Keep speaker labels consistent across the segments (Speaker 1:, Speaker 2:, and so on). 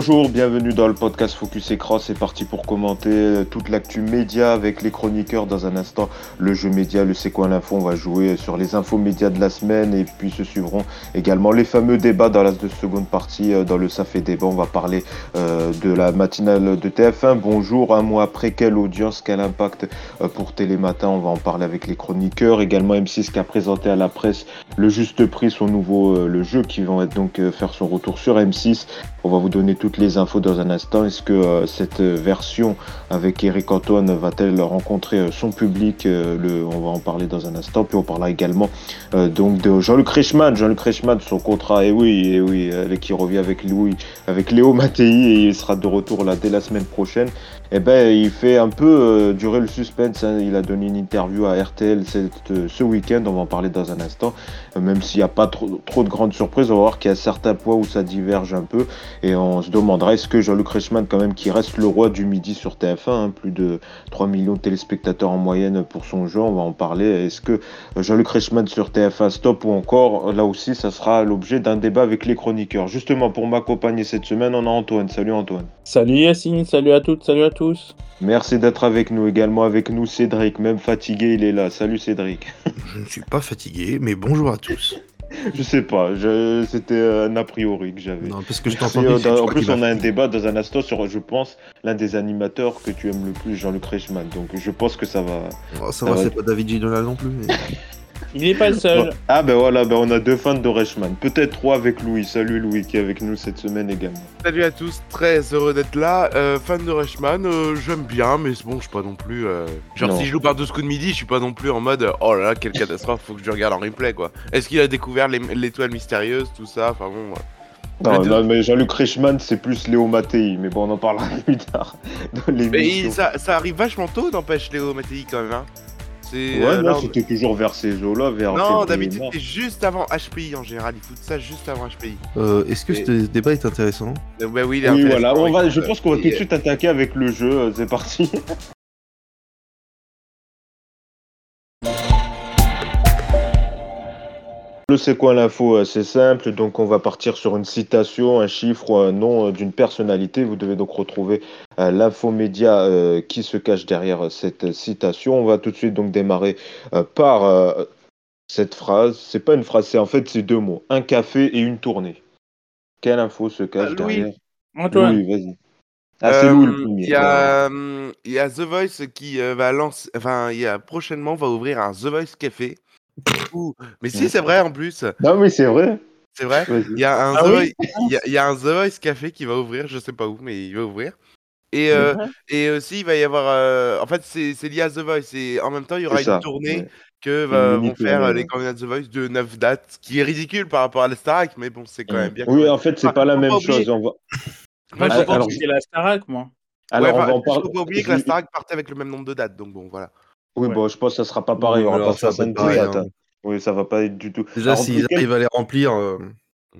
Speaker 1: Bonjour, bienvenue dans le podcast Focus et. C'est parti pour commenter euh, toute l'actu média avec les chroniqueurs. Dans un instant, le jeu média, le C'est quoi l'info On va jouer sur les infos médias de la semaine et puis se suivront également les fameux débats dans la seconde partie. Euh, dans le Ça fait débat, on va parler euh, de la matinale de TF1. Bonjour, un mois après, quelle audience, quel impact pour Télématin? On va en parler avec les chroniqueurs. Également M6 qui a présenté à la presse le juste prix, son nouveau le jeu qui va donc faire son retour sur M6. On va vous donner toutes les infos dans un instant. Est-ce que euh, cette version avec Eric Antoine va-t-elle rencontrer euh, son public euh, le, On va en parler dans un instant. Puis on parlera également donc de Jean-Luc Reichmann. Jean-Luc Reichmann, son contrat, et oui, et oui, qui revient avec Louis, avec Léo Mattei et il sera de retour là dès la semaine prochaine. Eh ben, il fait un peu durer le suspense. Hein. Il a donné une interview à RTL ce week-end. On va en parler dans un instant. même s'il n'y a pas trop, trop de grandes surprises, on va voir qu'il y a certains points où ça diverge un peu. Et on se demandera est-ce que Jean-Luc Reichmann, quand même, qui reste le roi du midi sur TF1, hein, plus de 3 millions de téléspectateurs en moyenne pour son jeu, on va en parler. Est-ce que Jean-Luc Reichmann sur TF1 stop ou encore, là aussi, ça sera l'objet d'un débat avec les chroniqueurs. Justement, pour m'accompagner cette semaine, on a Antoine. Salut Antoine.
Speaker 2: Salut Yacine, salut à toutes, salut à tous.
Speaker 1: Merci d'être avec nous. Également avec nous Cédric, même fatigué, il est là. Salut Cédric.
Speaker 3: Je ne suis pas fatigué, mais bonjour à tous.
Speaker 1: Je sais pas, c'était un a priori que j'avais.
Speaker 3: Non, parce que je
Speaker 1: En plus, on a un débat dans un instant sur, je pense, l'un des animateurs que tu aimes le plus, Jean-Luc Reichmann. Donc je pense que ça va.
Speaker 3: Oh, ça, va, c'est pas David Ginola non plus.
Speaker 2: Il n'est pas le seul.
Speaker 1: Ah ben voilà, ben on a deux fans de Reichmann. Peut-être trois avec Louis. Salut Louis qui est avec nous cette semaine également.
Speaker 4: Salut à tous, très heureux d'être là. Euh, fan de Reichmann, euh, j'aime bien, mais bon, je suis pas non plus. Euh, genre si je joue par 12 coups de midi, je suis pas non plus en mode oh là là, quelle catastrophe, faut que je regarde en replay quoi. Est-ce qu'il a découvert l'étoile mystérieuse, tout ça Enfin bon.
Speaker 1: Non, non, mais Jean-Luc Reichmann, c'est plus Léo Mattei, mais bon, on en parlera plus tard
Speaker 4: dans Mais ça, ça, arrive vachement tôt, n'empêche Léo Mattei quand même. Hein.
Speaker 1: Ouais, euh, non, c'était toujours vers ces eaux-là, vers.
Speaker 4: Non, d'habitude, c'était juste avant HPI en général. Ils foutent ça juste avant HPI.
Speaker 3: Euh, Est-ce que ce débat est intéressant?
Speaker 4: Bah oui,
Speaker 1: il est oui, voilà. On va, je pense qu'on va tout de suite attaquer avec le jeu. C'est parti. Le c'est quoi l'info euh, C'est simple, donc on va partir sur une citation, un chiffre ou un nom euh, d'une personnalité. Vous devez donc retrouver euh, l'info média qui se cache derrière cette citation. On va tout de suite donc démarrer par cette phrase. C'est pas une phrase, c'est en fait c'est deux mots un café et une tournée. Quelle info se cache derrière?
Speaker 2: Antoine.
Speaker 1: Oui, vas-y.
Speaker 4: Ah, c'est Louis le premier. Il y, a, y a The Voice qui va lancer, enfin, il y a prochainement va ouvrir un The Voice Café mais si, c'est vrai en plus.
Speaker 1: Non, mais c'est vrai.
Speaker 4: C'est vrai. Il y, a un ah The Voice, il, y a, un The Voice Café qui va ouvrir, je sais pas où, mais il va ouvrir. Et, euh, et aussi, il va y avoir. Euh, en fait, c'est lié à The Voice. Et en même temps, il y aura une tournée que vont faire les candidats de The Voice de 9 dates, qui est ridicule par rapport à la Starac, mais bon, c'est quand même bien.
Speaker 1: Oui, en fait, c'est pas la même chose. On
Speaker 2: va... Moi, je pense que c'est la Starac, moi.
Speaker 4: Alors, on va en parler. faut pas oublier que la Starac partait avec le même nombre de dates, donc bon, voilà.
Speaker 1: Oui, bon, je pense que ça sera pas pareil. Il y aura pas 70 dates. Hein. Oui, ça va pas être du tout.
Speaker 3: Déjà, s'ils arrivent à les remplir. Euh,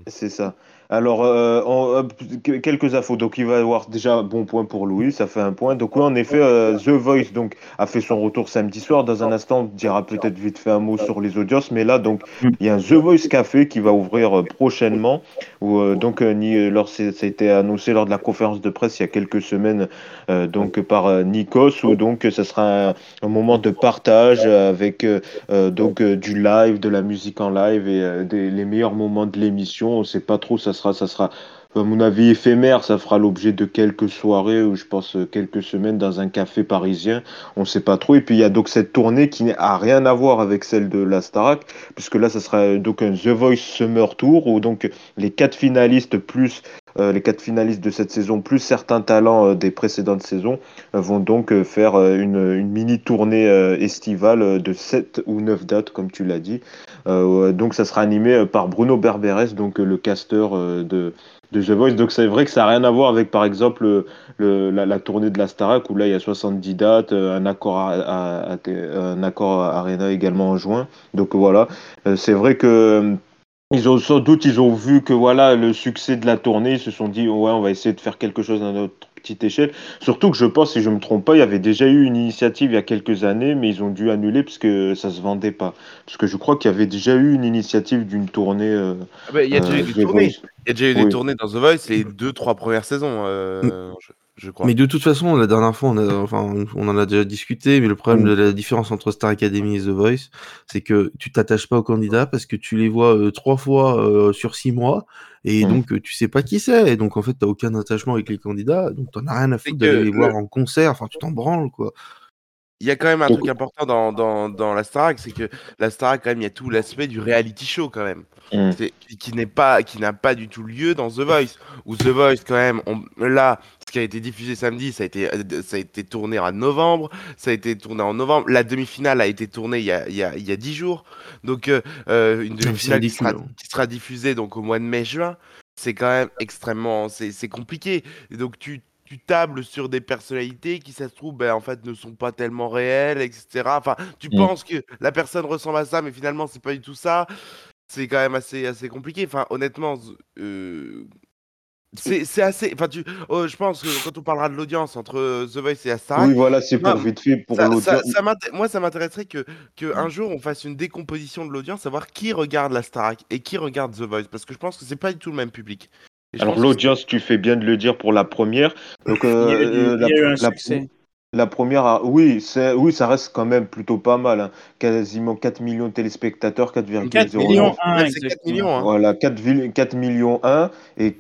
Speaker 1: c'est ça. Alors, euh, quelques infos. Donc, il va y avoir déjà bon point pour Louis, ça fait un point. Donc, oui, en effet, euh, The Voice donc, a fait son retour samedi soir. Dans un instant, on dira peut-être vite fait un mot sur les audiences. Mais là, donc, il y a un The Voice Café qui va ouvrir euh, prochainement. Donc, ni, lors, ça a été annoncé lors de la conférence de presse il y a quelques semaines donc, par Nikos, donc, ça sera un, moment de partage avec donc, du live, de la musique en live et les meilleurs moments de l'émission. On ne sait pas trop, ça ça sera, à mon avis, éphémère. Ça fera l'objet de quelques soirées ou je pense euh, quelques semaines dans un café parisien. On ne sait pas trop. Et puis il y a donc cette tournée qui n'a rien à voir avec celle de la Starac, puisque là, ça sera donc un The Voice Summer Tour où donc les quatre finalistes euh, de cette saison, plus certains talents euh, des précédentes saisons, vont donc faire une, mini tournée estivale de 7 ou 9 dates, comme tu l'as dit. Donc ça sera animé par Bruno Berberes, donc le casteur de, The Voice. Donc c'est vrai que ça n'a rien à voir avec par exemple la, tournée de la Starac où là il y a 70 dates, un accord, à, un accord Arena également en juin. Donc voilà, c'est vrai que ont sans doute ils ont vu que voilà le succès de la tournée, ils se sont dit ouais on va essayer de faire quelque chose d'un autre petite échelle. Surtout que je pense, si je me trompe pas, il y avait déjà eu une initiative il y a quelques années, mais ils ont dû annuler parce que ça se vendait pas. Parce que je crois qu'il y avait déjà eu une initiative d'une tournée. Euh,
Speaker 4: ah bah, il y a déjà eu des tournées. Il y a déjà eu des tournées dans The Voice les deux, trois premières saisons. Euh,
Speaker 3: mais de toute façon, la dernière fois, on, enfin, on en a déjà discuté, mais le problème mm. de la différence entre Star Academy et The Voice, c'est que tu t'attaches pas aux candidats parce que tu les vois euh, trois fois euh, sur six mois, et mm. donc tu sais pas qui c'est, et donc en fait, tu aucun attachement avec les candidats, donc t'en as rien à foutre d'aller les voir en concert, enfin, tu t'en branles, quoi.
Speaker 4: Il y a quand même un truc important dans, dans, dans la Starac, c'est que la Starac, quand même, il y a tout l'aspect du reality show, quand même. Mm. Qui n'est pas, qui n'a pas du tout lieu dans The Voice. Ou The Voice, quand même, on, là, qui a été diffusé samedi, ça a été, ça a été tourné en novembre. Ça a été tourné en novembre. La demi-finale a été tournée il y a, il y a, il y a 10 jours. Donc, euh, euh une demi-finale qui sera, qui sera diffusée donc, au mois de mai-juin. C'est quand même extrêmement, c'est compliqué. Et donc, tu, tu tables sur des personnalités qui, ça se trouve, ben, en fait, ne sont pas tellement réelles, etc. Enfin, tu mmh. penses que la personne ressemble à ça, mais finalement, c'est pas du tout ça. C'est quand même assez, assez compliqué. Enfin, honnêtement, euh, c'est assez. Enfin, tu, oh, je pense que quand on parlera de l'audience entre The Voice et Astar.
Speaker 1: Oui, voilà, c'est pour vite fait pour l'audience.
Speaker 4: moi, ça m'intéresserait que, que mmh. un jour on fasse une décomposition de l'audience, savoir qui regarde la Starac et qui regarde The Voice, parce que je pense que c'est pas du tout le même public.
Speaker 1: Alors l'audience, tu fais bien de le dire pour la première. Donc, euh, la, la, première, oui, oui, ça reste quand même plutôt pas mal. Hein. Quasiment 4 millions de téléspectateurs, 4,0
Speaker 2: millions 1,
Speaker 1: 4 millions. Hein. Voilà, 4, 4 millions 1 et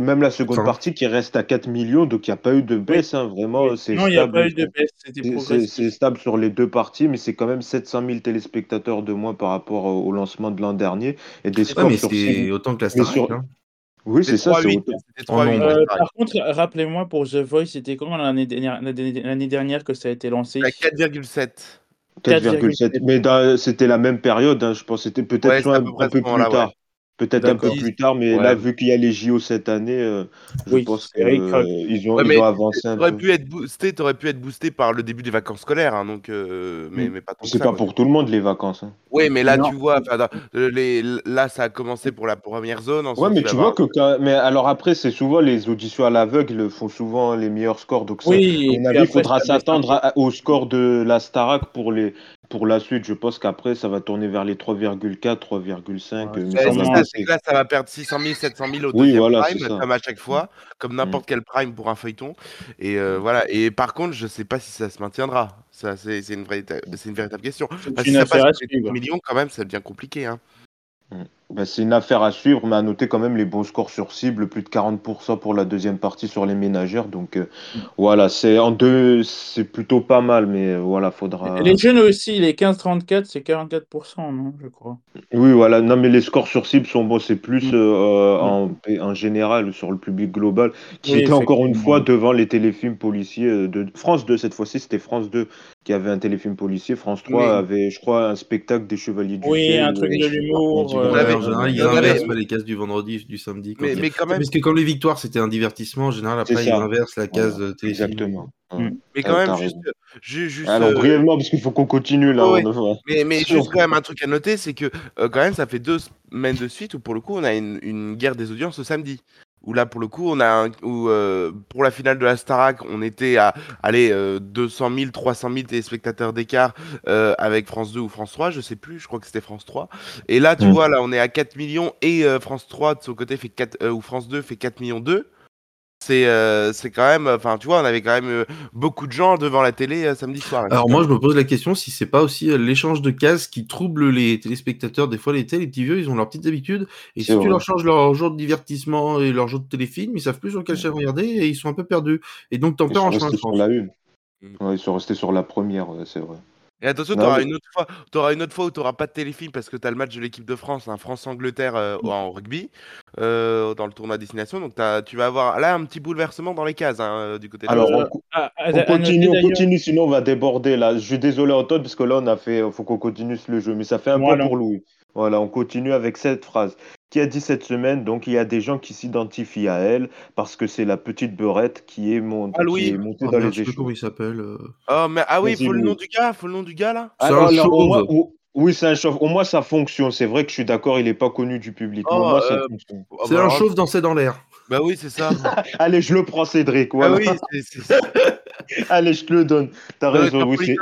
Speaker 1: même la seconde partie qui reste à 4 millions, donc il n'y a pas eu de baisse. Hein, vraiment, c'est
Speaker 2: non, il n'y a pas eu de baisse.
Speaker 1: C'est stable sur les deux parties, mais c'est quand même 700 000 téléspectateurs de moins par rapport au lancement de l'an dernier et des
Speaker 3: scores mais c'est autant que la Star
Speaker 1: oui, c'est ça.
Speaker 2: Euh, par contre, rappelez-moi pour The Voice, c'était quand l'année dernière, que ça a été lancé?
Speaker 4: 4,7.
Speaker 1: 4,7. Mais c'était la même période, hein, je pense. C'était peut-être un, peu plus tard. Peut-être un peu plus tard, mais là, vu qu'il y a les JO cette année, euh, je pense qu'ils euh, ont, avancé un
Speaker 4: peu. Pu être boosté, aurais pu être boosté par le début des vacances scolaires, hein, donc, euh, mais,
Speaker 1: mm.
Speaker 4: mais pas
Speaker 1: C'est pas pour tout le monde les vacances. Hein.
Speaker 4: Oui, mais là, tu vois, les, là, ça a commencé pour la première zone.
Speaker 1: Ouais, mais tu vois que. Mais alors après, c'est souvent les auditions à l'aveugle font souvent les meilleurs scores. Donc, oui, il faudra s'attendre au score de la Starac pour les, pour la suite, je pense qu'après, ça va tourner vers les 3,4, 3,5.
Speaker 4: c'est là, ça va perdre 600 000, 700 000 au deuxième prime, comme à chaque fois, comme n'importe mm. quel prime pour un feuilleton. Et euh, voilà. Et par contre, je ne sais pas si ça se maintiendra. Ça, c'est une, une véritable question. Parce que ça passe millions, quand même, ça devient compliqué. Hein.
Speaker 1: Mm. Bah, c'est une affaire à suivre, mais à noter quand même les bons scores sur cible, plus de 40% pour la deuxième partie sur les ménagères. Donc euh, mm. voilà, c'est en deux, c'est plutôt pas mal, mais euh, voilà, faudra.
Speaker 2: Les jeunes aussi, les 15-34, c'est 44%, non, je crois.
Speaker 1: Oui, voilà, non, mais les scores sur cible sont bons, c'est plus mm. euh, en, en, général sur le public global, qui était encore une fois devant les téléfilms policiers de France 2, cette fois-ci, c'était France 2 qui avait un téléfilm policier. France 3 avait, je crois, un spectacle des Chevaliers du
Speaker 2: Oui, un truc de l'humour.
Speaker 3: En général, ils inversent les cases du vendredi, du samedi. Mais, mais, quand même. Parce que comme les victoires, c'était un divertissement, en général, après, ils inversent la case voilà. téléfilm.
Speaker 1: Exactement.
Speaker 4: Mm. Mais quand même, juste, juste,
Speaker 1: Alors, euh, brièvement, parce qu'il faut qu'on continue là. Ouais.
Speaker 4: Mais, mais juste quand même un truc à noter, c'est que euh, quand même, ça fait deux semaines de suite où pour le coup, on a une, une guerre des audiences le samedi où là pour le coup on a où, euh, pour la finale de la Starac on était à aller euh, 200 000 300 000 téléspectateurs d'écart euh, avec France 2 ou France 3 je sais plus je crois que c'était France 3 et là tu mm. vois là on est à 4 millions et euh, France 3 de son côté fait 4 ou France 2 fait 4 millions 2 c'est euh, c'est quand même enfin tu vois on avait quand même euh, beaucoup de gens devant la télé euh, samedi soir
Speaker 3: alors moi je me pose la question si c'est pas aussi l'échange de cases qui trouble les téléspectateurs. Des fois les télé les petits vieux ils ont leurs petites habitudes. Et si tu leur changes leur jour de divertissement et leur jour de téléfilm ils savent plus sur quelle chaîne regarder et ils sont un peu perdus. Et donc t'en perds en chemin
Speaker 1: sur la une. Mm. ils sont restés sur la première c'est vrai
Speaker 4: et attention, tu auras, une autre fois, auras une autre fois où tu n'auras pas de téléfilm parce que tu as le match de l'équipe de France, un France-Angleterre euh, mmh. en rugby, euh, dans le tournoi destination. Donc tu vas avoir là un petit bouleversement dans les cases hein, euh, du côté de
Speaker 1: Alors, on, ah, ah, continue, on continue, sinon on va déborder là. Je suis désolé, Antoine, parce que là, on a fait. faut qu'on continue le jeu, mais ça fait un peu pour Louis. Voilà, on continue avec cette phrase qui a dit cette semaine, donc il y a des gens qui s'identifient à elle parce que c'est la petite beurette qui est, montée, ah, qui est montée ah, dans les échelons.
Speaker 3: Comment il s'appelle
Speaker 4: oh, mais, Ah oui, il faut le nom du gars, faut le nom du gars là
Speaker 3: C'est un chauve.
Speaker 1: oui, c'est un chauve. Au moins, ça fonctionne. C'est vrai que je suis d'accord, il n'est pas connu du public. au moins, ça
Speaker 3: euh, fonctionne. C'est un chauve dansé dans l'air.
Speaker 4: Bah oui, c'est ça.
Speaker 1: Allez, je le prends, Cédric. Bah oui, Allez, je te le donne. T'as raison. Oui, c'est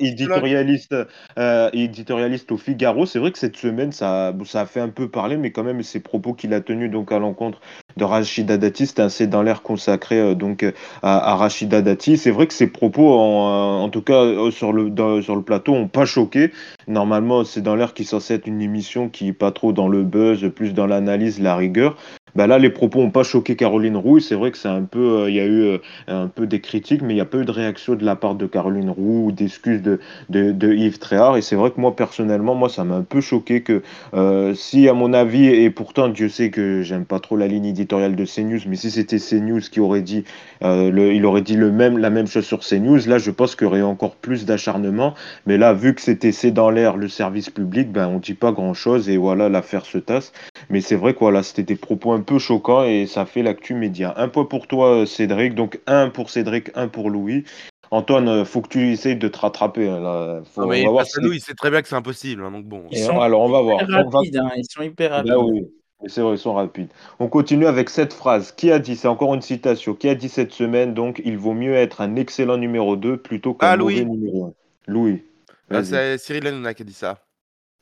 Speaker 1: éditorialiste, euh, éditorialiste au Figaro. C'est vrai que cette semaine, ça, ça a fait un peu parler, mais quand même, ces propos qu'il a tenus donc à l'encontre de Rachida Dati, assez dans l'air consacré euh, donc à, Rachida Dati. C'est vrai que ces propos, en, en tout cas sur le sur le plateau, ont pas choqué. Normalement, c'est dans l'air qui est censé être une émission qui est pas trop dans le buzz, plus dans l'analyse, la rigueur. Bah là, les propos n'ont pas choqué Caroline Roux. C'est vrai que c'est un peu, euh, il y a eu euh, un peu des critiques, mais il n'y a pas eu de réaction de la part de Caroline Roux ou d'excuses de, de, Yves Tréhard. Et c'est vrai que moi, personnellement, moi, ça m'a un peu choqué que euh, si, à mon avis, et pourtant, Dieu sait que j'aime pas trop la ligne éditoriale de CNews, mais si c'était CNews qui aurait dit, le, il aurait dit le même, la même chose sur CNews, là, je pense qu'il y aurait encore plus d'acharnement. Mais là, vu que c'était c'est dans l'air le service public, ben, on dit pas grand chose et voilà, l'affaire se tasse. Mais c'est vrai que voilà, c'était des propos un peu choquants et ça fait l'actu média. Un point pour toi, Cédric, donc un pour Cédric, un pour Louis. Antoine, euh, faut que tu essayes de te rattraper. Hein, là.
Speaker 4: Faut, mais on va Louis, il sait très bien que c'est impossible. Hein, donc bon.
Speaker 2: alors on va voir. Rapides, hein, ils sont hyper ben rapides. oui.
Speaker 1: C'est vrai, ils sont rapides. On continue avec cette phrase. Qui a dit, c'est encore une citation, qui a dit cette semaine, donc, il vaut mieux être un excellent numéro 2 plutôt qu'un ah, mauvais numéro 1 Louis.
Speaker 4: Ah, c'est Cyril Hanouna qui a dit ça.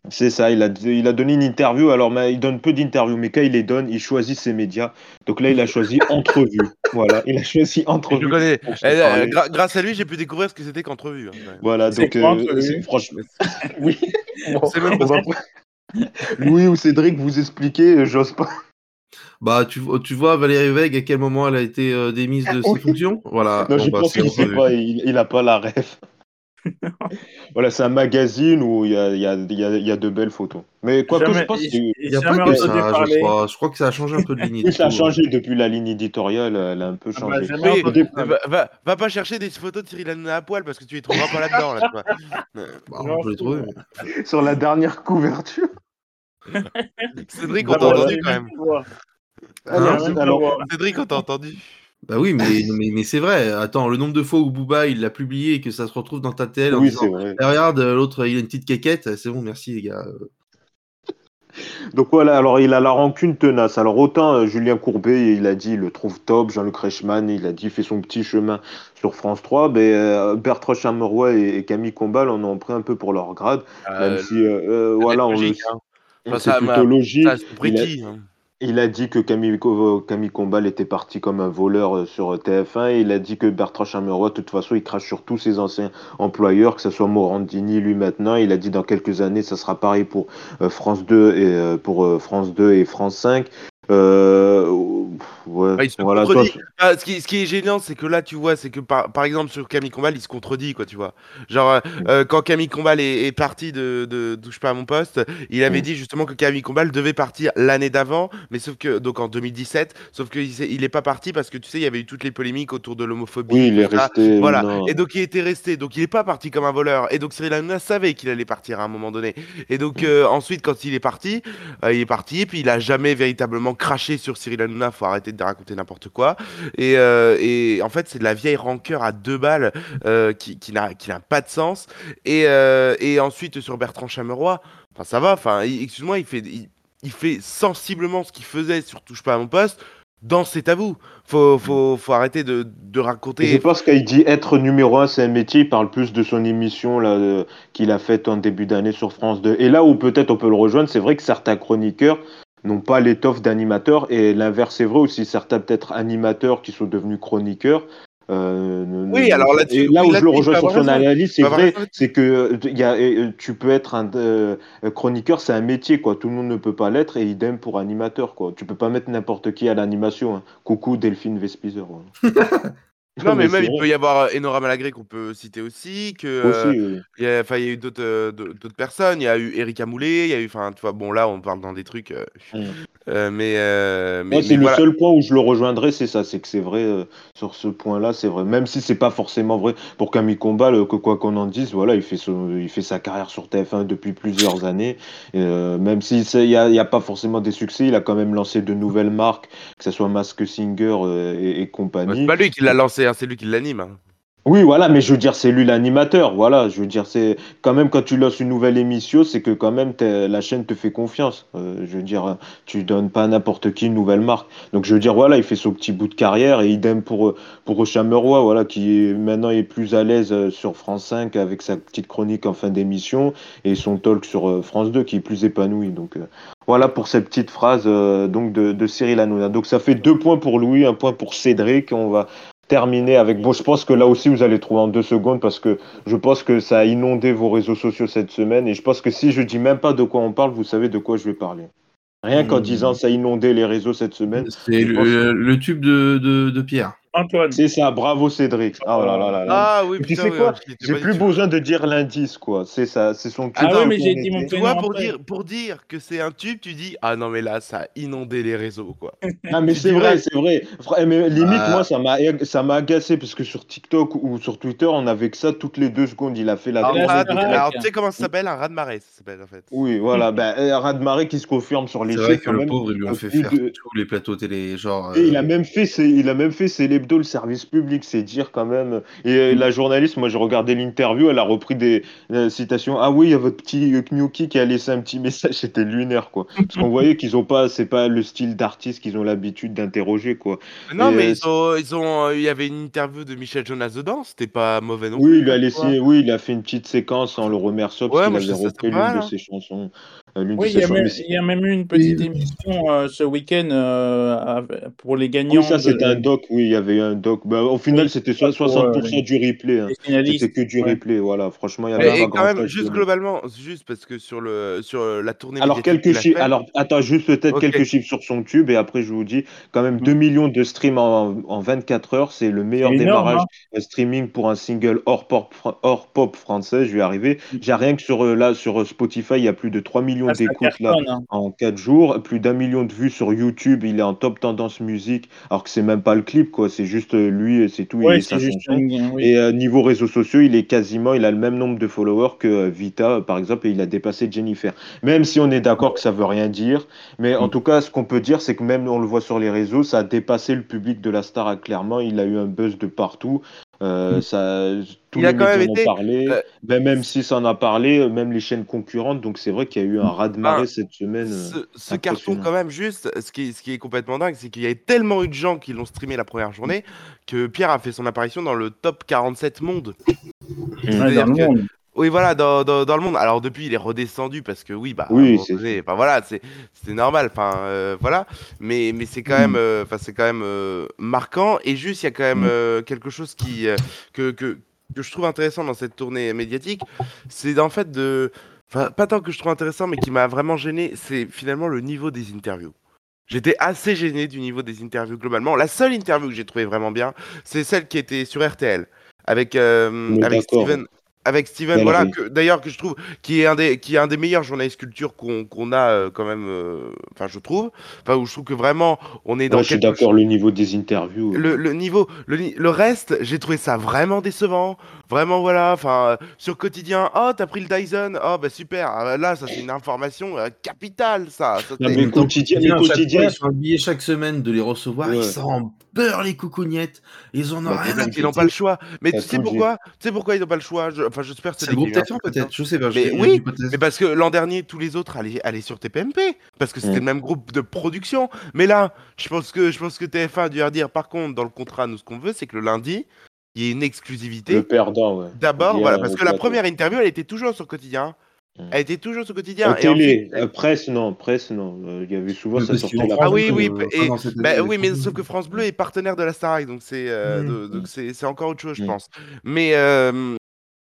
Speaker 1: C'est ça, il a, il a donné une interview. Alors, mais, il donne peu d'interviews, mais quand il les donne, il choisit ses médias. Donc là, il a choisi Entrevue. voilà, il a choisi Entrevue. Je
Speaker 4: connais. Eh, grâce à lui, j'ai pu découvrir ce que c'était qu'Entrevue.
Speaker 1: Hein, voilà, donc euh, franchement. oui. C'est même pas Louis ou Cédric, vous expliquez, euh, j'ose pas.
Speaker 3: Bah, tu, tu vois Valérie Veig, à quel moment elle a été euh, démise de ses fonctions? Voilà.
Speaker 1: Non, je bah, pense qu'il sait pas, il, il a pas la rêve. voilà, c'est un magazine où il y a, y, a, y a, de belles photos. Mais quoi que je pense, il
Speaker 3: y a pas que ça, je crois. je crois. que ça a changé un peu de ligne.
Speaker 1: Ça a changé depuis la ligne éditoriale, elle a un peu ah bah,
Speaker 4: changé. va, va, pas chercher des photos de Cyril Hanouna à poil parce que tu les trouveras pas là-dedans. Là,
Speaker 3: bah, on peut les trouver.
Speaker 1: Sur la dernière couverture.
Speaker 4: Cédric, on t'a entendu quand même. Cédric, on t'a entendu.
Speaker 3: Bah oui, mais, mais, c'est vrai. Attends, le nombre de fois où Booba il l'a publié et que ça se retrouve dans ta télé
Speaker 1: oui, c'est vrai.
Speaker 3: Eh, regarde, l'autre il a une petite caquette, c'est bon, merci les gars.
Speaker 1: Donc voilà, alors il a la rancune tenace. Alors autant euh, Julien Courbet, il a dit, il le trouve top. Jean-Luc Reichmann, il a dit, il fait son petit chemin sur France 3. Mais euh, Bertrand Chameroy et, Camille Combal en ont pris un peu pour leur grade. même euh, si, voilà, on le... Hein. C'est plutôt logique. Il a dit que Camille, Combal était parti comme un voleur euh, sur TF1 il a dit que Bertrand Chameroy, de toute façon, il crache sur tous ses anciens employeurs, que ce soit Morandini, lui maintenant. Il a dit dans quelques années, ça sera pareil pour euh, France 2 et euh, pour France 2 et France 5. Euh, ouais,
Speaker 4: bah, voilà, ah, ce, qui, ce, qui, est gênant, c'est que là, tu vois, c'est que par, par, exemple sur Camille Combal, il se contredit, quoi, tu vois. Genre, euh, mm. euh, quand Camille Combal est, est parti de, de, Touche pas à mon poste, il avait mm. dit justement que Camille Combal devait partir l'année d'avant, mais sauf que, donc en 2017, sauf qu'il il est pas parti parce que tu sais, il y avait eu toutes les polémiques autour de l'homophobie.
Speaker 1: Oui, il est resté.
Speaker 4: Voilà. Et donc, il était resté. Donc, il est pas parti comme un voleur. Et donc, Cyril Hanouna savait qu'il allait partir à un moment donné. Et donc, mm. ensuite, quand il est parti, il est parti, et puis il a jamais véritablement cracher sur Cyril Hanouna, faut arrêter de raconter n'importe quoi. Et, euh, et, en fait, c'est de la vieille rancœur à deux balles euh, qui, qui n'a pas de sens. Et, euh, et ensuite, sur Bertrand Chameroy, enfin, ça va, enfin, excuse-moi, il fait, il, fait sensiblement ce qu'il faisait sur Touche pas à mon poste dans C'est à vous. Faut, faut, faut arrêter de, de raconter.
Speaker 1: Je pense qu'il dit être numéro un, c'est un métier. Il parle plus de son émission là qu'il a faite en début d'année sur France 2. Et là où peut-être on peut le rejoindre, c'est vrai que certains chroniqueurs n'ont pas l'étoffe d'animateur et l'inverse est vrai aussi certains peut-être animateurs qui sont devenus chroniqueurs
Speaker 4: euh, oui, alors là,
Speaker 1: là où je le rejoins sur son analyse, c'est vrai, c'est que y a, euh, tu peux être un euh, chroniqueur, c'est un métier, quoi. Tout le monde ne peut pas l'être, et idem pour animateur, quoi. Tu peux pas mettre n'importe qui à l'animation. Hein. Coucou Delphine Vespizer.
Speaker 4: Non, mais, même, il peut y avoir Enora Malagré qu'on peut citer aussi, que il y a, il y a eu d'autres d'autres personnes. Il y a eu Erika Moulet, il y a eu, enfin, tu vois, bon là, on parle dans des trucs, mmh. mais, mais,
Speaker 1: c'est le seul point où je le rejoindrai, c'est ça, c'est que c'est vrai sur ce point-là, c'est vrai. Même si c'est pas forcément vrai pour Camille Combal, que quoi qu'on en dise, voilà, il fait il fait sa carrière sur TF1 depuis plusieurs années. même s'il n'y a, y a pas forcément des succès, il a quand même lancé de nouvelles marques, que ce soit Mask Singer et, et compagnie.
Speaker 4: c'est pas lui qui l'a c'est lui qui l'anime. Hein.
Speaker 1: Oui, voilà, mais je veux dire, c'est lui l'animateur. Voilà, je veux dire, c'est quand même quand tu lances une nouvelle émission, c'est que quand même la chaîne te fait confiance. Euh, je veux dire, tu donnes pas à n'importe qui une nouvelle marque. Donc je veux dire, voilà, il fait son petit bout de carrière et idem pour pour Rochameroy, voilà, qui maintenant est plus à l'aise euh, sur France 5 avec sa petite chronique en fin d'émission et son talk sur euh, France 2 qui est plus épanoui. Donc voilà pour cette petite phrase donc de, de Cyril Hanouna. Donc ça fait deux points pour Louis, un point pour Cédric. On va terminer avec. Bon, je pense que là aussi, vous allez trouver en deux secondes parce que je pense que ça a inondé vos réseaux sociaux cette semaine. Et je pense que si je dis même pas de quoi on parle, vous savez de quoi je vais parler. Rien qu'en hmm. disant ça a inondé les réseaux cette semaine.
Speaker 3: C'est le, tube de, de Pierre.
Speaker 1: Antoine. C'est ça, bravo Cédric. Oh là là là
Speaker 4: Ah oui,
Speaker 1: tu sais quoi J'ai plus besoin de dire l'indice, quoi. C'est ça, c'est son
Speaker 2: Ah oui, mais j'ai dit mon
Speaker 4: prénom. pour dire, pour dire que c'est un tube, tu dis Ah non, mais là, ça a inondé les réseaux, quoi.
Speaker 1: ah, mais c'est vrai, c'est vrai. Mais limite, ah. moi, ça m'a, ça m'a agacé parce que sur TikTok ou sur Twitter, on avait que ça toutes les deux secondes. Il a fait la.
Speaker 4: Alors, tu sais comment ça s'appelle? Un rat de marée, ça s'appelle en fait.
Speaker 1: Oui, voilà. ben, un rat de marée qui se confirme sur les
Speaker 3: C'est vrai que le pauvre, il lui a fait faire tous les plateaux télé. Genre.
Speaker 1: Et il a même fait, il a même fait, c'est l'hebdo, le service public c'est dire quand même. Et euh, la journaliste, moi, j'ai regardé l'interview, elle a repris des euh, citations. Ah oui, il y a votre petit Knyuki qui a laissé un petit message, c'était lunaire, quoi. Parce qu'on voyait qu'ils ont pas, c'est pas le style d'artiste qu'ils ont l'habitude d'interroger, quoi.
Speaker 4: Non, mais euh, ils ont, il y avait une interview de Michel Jonas dedans, c'était pas mauvais non
Speaker 1: oui, Il a laissé, oui, il a fait une petite séquence en le remerciant parce qu'il avait repris l'une de hein. ses chansons.
Speaker 2: Oui, il y, a même, eu une petite émission ce week-end pour les gagnants. Oui,
Speaker 1: ça, c'était un doc, oui, il y avait un doc. Bah, au final, c'était 60% du replay. Hein. C'était que du replay, voilà. Franchement, il y avait
Speaker 4: pas quand même, juste globalement, juste parce que sur, le, sur la tournée.
Speaker 1: Alors, quelques chiffres. Alors, attends, juste peut-être quelques chiffres sur son tube et après, je vous dis, quand même 2 mm. millions de streams en, en 24 heures. C'est le meilleur démarrage hein. streaming pour un single hors pop, hors pop français. Je vais arriver. Mm. J'ai rien que sur, euh, là, sur euh, Spotify, il y a plus de 3 millions ah, d'écoutes là hein. en 4 jours. Plus d'un million de vues sur YouTube. Il est en top tendance musique. Alors que c'est même pas le clip, quoi. C'est juste euh, lui, c'est tout. Et euh, niveau réseaux sociaux, il est quasiment, il a le même nombre de followers que euh, Vita, par exemple, et il a dépassé Jennifer. Même si on est d'accord que ça veut rien dire, mais en mm. tout cas, ce qu'on peut dire, c'est que même on le voit sur les réseaux, ça a dépassé le public de la star clairement. Il a eu un buzz de partout. Euh, mm. ça, tous il les a quand même été, parlé, euh, ben, même si ça en a parlé, euh, même les chaînes concurrentes. Donc c'est vrai qu'il y a eu un raz-de-marée cette semaine.
Speaker 4: Ce, carton, quand même, juste, ce qui, ce qui est complètement dingue, c'est qu'il y a tellement eu de gens qui l'ont streamé la première journée que Pierre a fait son apparition dans le top 47 monde.
Speaker 2: Ouais, dans le monde.
Speaker 4: Oui, voilà, dans, dans, le monde. Alors depuis, il est redescendu parce que oui, bah,
Speaker 1: oui,
Speaker 4: c'est enfin, voilà, c'est normal. Enfin, euh, voilà, mais mais c'est quand même, euh, enfin, c'est quand même euh, marquant. Et juste, il y a quand même quelque chose qui que, que que je trouve intéressant dans cette tournée médiatique, c'est en fait de, enfin, pas tant que je trouve intéressant, mais qui m'a vraiment gêné, c'est finalement le niveau des interviews. J'étais assez gêné du niveau des interviews globalement. La seule interview que j'ai trouvé vraiment bien, c'est celle qui était sur RTL avec, avec Steven, avec Steven, voilà, d'ailleurs que je trouve qui est un des qui est un des meilleurs journalistes culture qu'on a euh, quand même, euh, enfin je trouve, enfin où je trouve que vraiment on est dans.
Speaker 1: je suis d'accord, le niveau des interviews.
Speaker 4: Le, le niveau, le, le reste, j'ai trouvé ça vraiment décevant, vraiment voilà, enfin sur quotidien, oh t'as pris le Dyson, oh bah super, ah, là ça c'est une information euh, capitale ça. ça
Speaker 1: non, mais quotidien, mais quotidien,
Speaker 3: ils sont chaque semaine de les recevoir, ils s'en beurrent les coucougnettes, ils en ont bah, rien.
Speaker 4: Ils n'ont pas le choix, mais tu sais pourquoi, tu sais pourquoi ils n'ont pas le choix? Enfin, j'espère
Speaker 3: que c'est groupe peut-être. Je sais pas.
Speaker 4: Mais oui, mais parce que l'an dernier, tous les autres allaient, allaient sur TPMP parce que c'était le même groupe de production. Mais là, je pense que je pense que TF1 a dû dire par contre dans le contrat, nous ce qu'on veut, c'est que le lundi, il y ait une exclusivité.
Speaker 1: Le perdant, ouais.
Speaker 4: D'abord, voilà, parce que la première interview, elle était toujours sur quotidien. Elle était toujours sur quotidien.
Speaker 1: Et télé, euh, presse, non, presse, non. Euh, il y avait souvent ça sortait
Speaker 4: la Ah oui, oui, et, bah, oui, mais sauf que France Bleu est partenaire de la Starac, donc c'est euh, mmh. c'est encore autre chose, je mmh. pense. Mais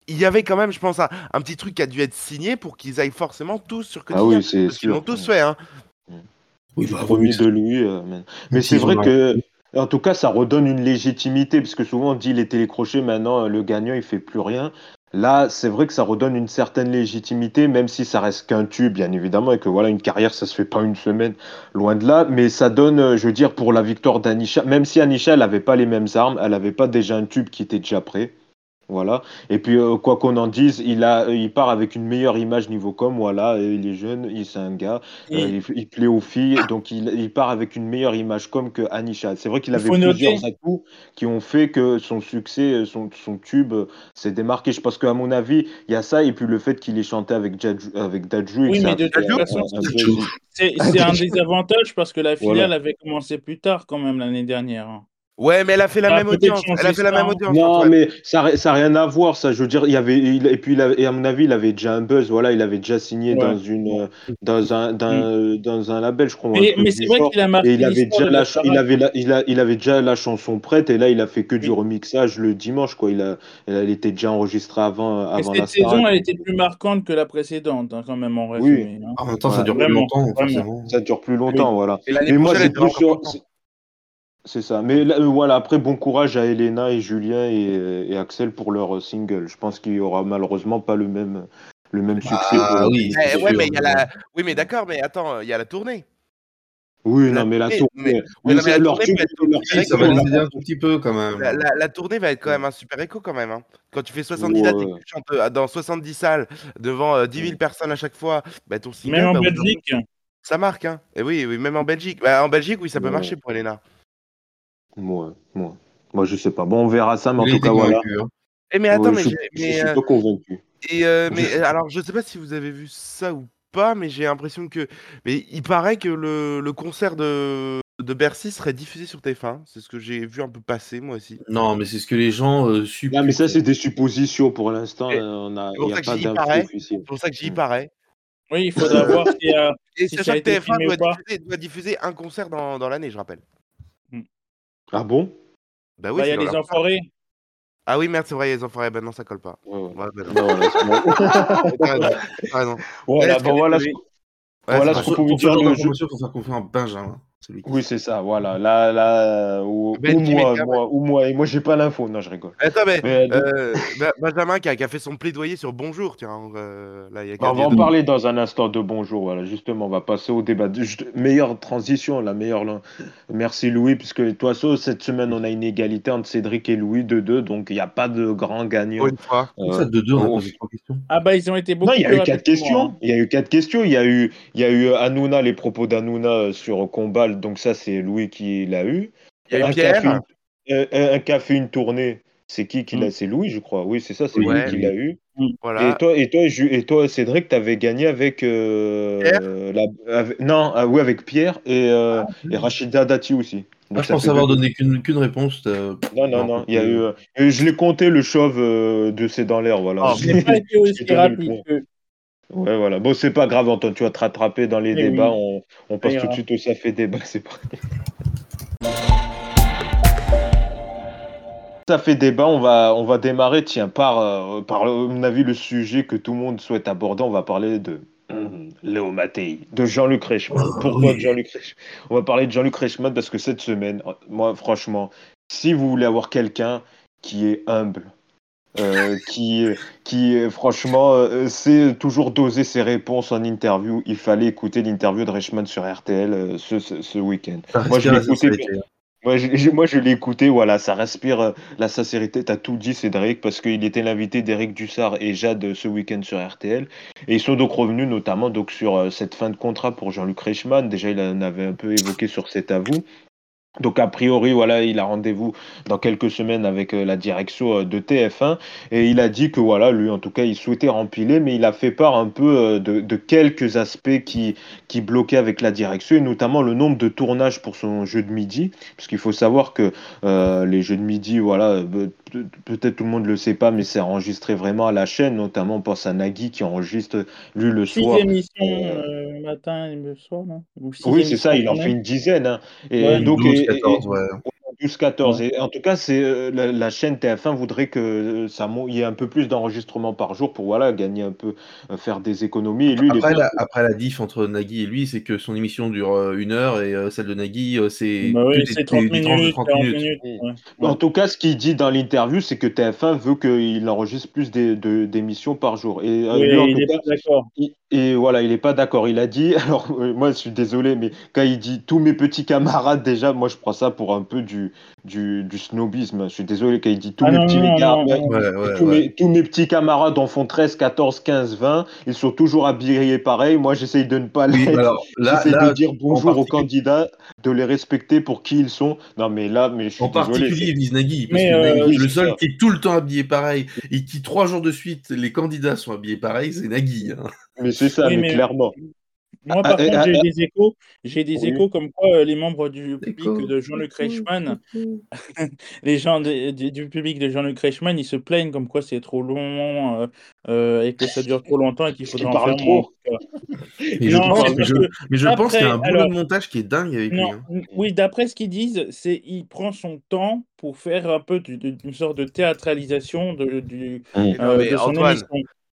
Speaker 4: il y avait quand même, je pense, un, petit truc qui a dû être signé pour qu'ils aillent forcément tous sur
Speaker 1: quotidien. Ah oui, c'est
Speaker 4: Parce qu'ils l'ont tous fait. Hein.
Speaker 1: Oui, bah, de lui. Euh, mais, c'est vrai que, en tout cas, ça redonne une légitimité, parce que souvent on dit les télécrochés, maintenant le gagnant il fait plus rien. Là, c'est vrai que ça redonne une certaine légitimité, même si ça reste qu'un tube, bien évidemment, et que voilà, une carrière, ça se fait pas une semaine, loin de là. Mais ça donne, euh, je veux dire, pour la victoire d'Anisha, même si Anisha, elle n'avait pas les mêmes armes, elle n'avait pas déjà un tube qui était déjà prêt. Voilà. Et puis, euh, quoi qu'on en dise, il, a, il part avec une meilleure image niveau com. Voilà, il est jeune, il, c'est un gars, euh, il, plaît aux filles, donc il, il, part avec une meilleure image com que Anisha. C'est vrai qu'il avait plusieurs atouts qui ont fait que son succès, son, son tube s'est démarqué. Je pense qu'à mon avis, il y a ça, et puis le fait qu'il ait chanté avec, Jadju, avec Dadju.
Speaker 2: Oui, mais de toute façon, c'est un désavantage parce que la filiale avait commencé plus tard quand même l'année dernière. Hein.
Speaker 4: Ouais, mais elle a fait la même audience. Elle a fait la même audience.
Speaker 1: Non, mais ça n'a rien à voir, ça. Je veux dire, il y avait, et puis, il et à mon avis, il avait déjà un buzz. Voilà, il avait déjà signé dans une, dans un, dans, mm. dans un label, je crois.
Speaker 2: Mais, mais c'est vrai qu'il a marqué.
Speaker 1: Et il avait déjà la, il avait il, a, il avait déjà la chanson prête, et là, il a fait que du remixage le dimanche, quoi. Il a, elle était déjà enregistrée avant, avant
Speaker 2: et cette saison, elle était plus marquante que la précédente, hein, quand même en résumé.
Speaker 3: Oui. Hein. En même temps, ça dure plus longtemps.
Speaker 1: Ça dure plus longtemps, voilà. Mais moi, c'est plus sur. C'est ça. Mais euh, voilà, après, bon courage à Elena et Julien et, Axel pour leur single. Je pense qu'il y aura malheureusement pas le même, le même succès.
Speaker 4: Ah oui, eh, ouais, mais il y a la... oui, mais d'accord, mais attends, il y a la tournée.
Speaker 1: Oui, non, mais la tournée. leur
Speaker 3: ça va les aider un tout petit peu quand même.
Speaker 4: La, tournée va être quand même un super écho quand même. Hein. Quand tu fais 70 dates et que tu chantes euh, dans 70 salles devant 10 euh, 000 personnes à chaque fois, bah, ton
Speaker 2: single. Même en bah, Belgique.
Speaker 4: Ça marque, hein. Et oui, oui, même en Belgique. Bah, en Belgique, oui, ça peut marcher pour Elena.
Speaker 1: Moi, moi. Moi, je sais pas. Bon, on verra ça, mais en tout cas, voilà.
Speaker 4: Hein. Eh, mais attends, mais,
Speaker 1: je, mais, suis pas convaincu.
Speaker 4: Et euh, mais alors, je sais pas si vous avez vu ça ou pas, mais j'ai l'impression que. Mais il paraît que le, le concert de, de Bercy serait diffusé sur TF1. C'est ce que j'ai vu un peu passer, moi aussi.
Speaker 3: Non, mais c'est ce que les gens euh,
Speaker 1: supposent. Mais ça, c'est des suppositions pour l'instant.
Speaker 4: On a, c'est pour, c'est pour ça que j'y parais.
Speaker 2: Oui, il faudra voir si. Euh,
Speaker 4: Et si sachant que TF1 doit diffuser, doit diffuser, un concert dans, dans l'année, je rappelle.
Speaker 1: Ah bon?
Speaker 2: Bah oui, bah, il y a les enfoirés.
Speaker 4: Ah oui, merde, c'est vrai, il y a les enfoirés. Ben non, ça colle pas. Ouais, ouais. Ouais, ben
Speaker 1: non. non, voilà, bon, voilà.
Speaker 3: Voilà ce qu'on dire. Faire confiance à Benjamin.
Speaker 1: Oui, c'est ça, voilà. Là, là, ou, moi, moi, ou moi, et moi, j'ai pas l'info. Non, je rigole.
Speaker 4: Attends, mais, euh, Benjamin qui a, qui a, fait son plaidoyer sur Bonjour, tiens. Euh, là, y a
Speaker 1: on va en parler dans un instant de Bonjour, voilà. Justement, on va passer au débat. meilleure transition, la meilleure. Merci Louis, puisque toi, cette semaine, on a une égalité entre Cédric et Louis, 2-2, donc il n'y a pas de grand gagnant.
Speaker 4: Une fois.
Speaker 3: Euh, ça, 2-2, on a posé trois questions.
Speaker 2: Ah bah, ils ont été beaucoup.
Speaker 1: Non, il y a eu quatre questions. Hein. Il y a eu quatre questions. Il y a eu, il y a eu Hanouna, les propos d'Anouna sur Combal donc ça c'est Louis qui l'a eu.
Speaker 4: Il y a un, Pierre. Qui
Speaker 1: une, un, qui a fait une tournée, c'est qui qui l'a mm. C'est Louis, je crois. Oui, c'est ça, c'est Louis qui l'a eu. Mm. Voilà. Et toi, et toi, et toi, Cédric, tu avais gagné avec, euh, la, non, ah, oui, avec Pierre et, euh, ah, et Rachida Dati aussi.
Speaker 3: Donc, je pense avoir donné qu'une réponse.
Speaker 1: Euh, non, non, non. Il y a eu, je l'ai compté le chauve de C'est dans l'air, voilà.
Speaker 2: Oh, je pas été aussi rapide
Speaker 1: Ouais, voilà. Bon, c'est pas grave, Antoine, tu vas te rattraper dans les débats. On, on, passe tout de suite au ça fait débat, c'est pas. ça fait débat, on va, on va démarrer, tiens, par, euh, par, à mon avis, le sujet que tout le monde souhaite aborder. On va parler de Léo Mattei, de Jean-Luc Reichmann. Ah, Pourquoi Jean-Luc Reichmann On va parler de Jean-Luc Reichmann parce que cette semaine, moi, franchement, si vous voulez avoir quelqu'un qui est humble, euh, qui, qui franchement euh, sait toujours doser ses réponses en interview. Il fallait écouter l'interview de Reichmann sur RTL euh, ce, ce, week-end. Moi, je l'ai écouté. Moi, je, moi, je l'ai écouté, voilà, ça respire la sincérité. Tu as tout dit, Cédric, parce qu'il était l'invité d'Éric Dussard et Jade ce week-end sur RTL. Et ils sont donc revenus notamment donc, sur cette fin de contrat pour Jean-Luc Reichmann. Déjà, il en avait un peu évoqué sur cet avou. Donc a priori, voilà, il a rendez-vous dans quelques semaines avec euh, la direction euh, de TF1 et il a dit que voilà, lui en tout cas, il souhaitait rempiler, mais il a fait part un peu euh, de, quelques aspects qui, qui bloquaient avec la direction et notamment le nombre de tournages pour son jeu de midi, parce qu'il faut savoir que les jeux de midi, voilà, peut-être tout le monde le sait pas, mais c'est enregistré vraiment à la chaîne, notamment on pense à Nagui qui enregistre lui le soir.
Speaker 2: émissions le matin et le soir, non?
Speaker 1: Oui, c'est ça, il en fait une dizaine. Hein. Et donc, 14, ouais. 12-14. Et en tout cas, c'est euh, la, chaîne TF1 voudrait que euh, ça y ait un peu plus d'enregistrements par jour pour voilà gagner un peu, euh, faire des économies. Et lui,
Speaker 3: après, la, après, la, diff entre Nagui et lui, c'est que son émission dure une heure et celle de Nagui, c'est
Speaker 2: bah oui, 30 minutes. 30 minutes.
Speaker 1: En tout cas, ce qu'il dit dans l'interview, c'est que TF1 veut qu'il enregistre plus d'émissions par jour. Et
Speaker 2: oui, il est pas d'accord.
Speaker 1: Et voilà, il n'est pas d'accord. Il a dit, alors moi je suis désolé, mais quand il dit tous mes petits camarades, déjà, moi je prends ça pour un peu du, du, du, snobisme. Je suis désolé quand il dit tous, mes, petits tous, mes, petits camarades en font 13, 14, 15, 20. Ils sont toujours habillés pareil. Moi, j'essaye de ne pas les. j'essaye de dire bonjour aux candidats, de les respecter pour qui ils sont. Non, mais là, mais je suis
Speaker 3: En particulier, Nagui, parce que euh, le seul qui est tout le temps habillé pareil et qui, trois jours de suite, les candidats sont habillés pareil, c'est Nagui. Hein.
Speaker 1: Mais c'est ça, mais, clairement.
Speaker 2: Moi, par ah, contre, ah, j'ai ah, des échos. J'ai des échos comme quoi euh, les membres du public de Jean-Luc Reichmann, les gens du public de Jean-Luc Reichmann, ils se plaignent comme quoi c'est trop long euh, euh, et que ça dure trop longtemps et qu'il faudrait en faire trop.
Speaker 3: Mais, je pense, qu'il y a un boulot de montage qui est dingue avec lui. Hein.
Speaker 2: Oui, d'après ce qu'ils disent, c'est il prend son temps pour faire un peu une sorte de théâtralisation de, du,
Speaker 4: de son Antoine,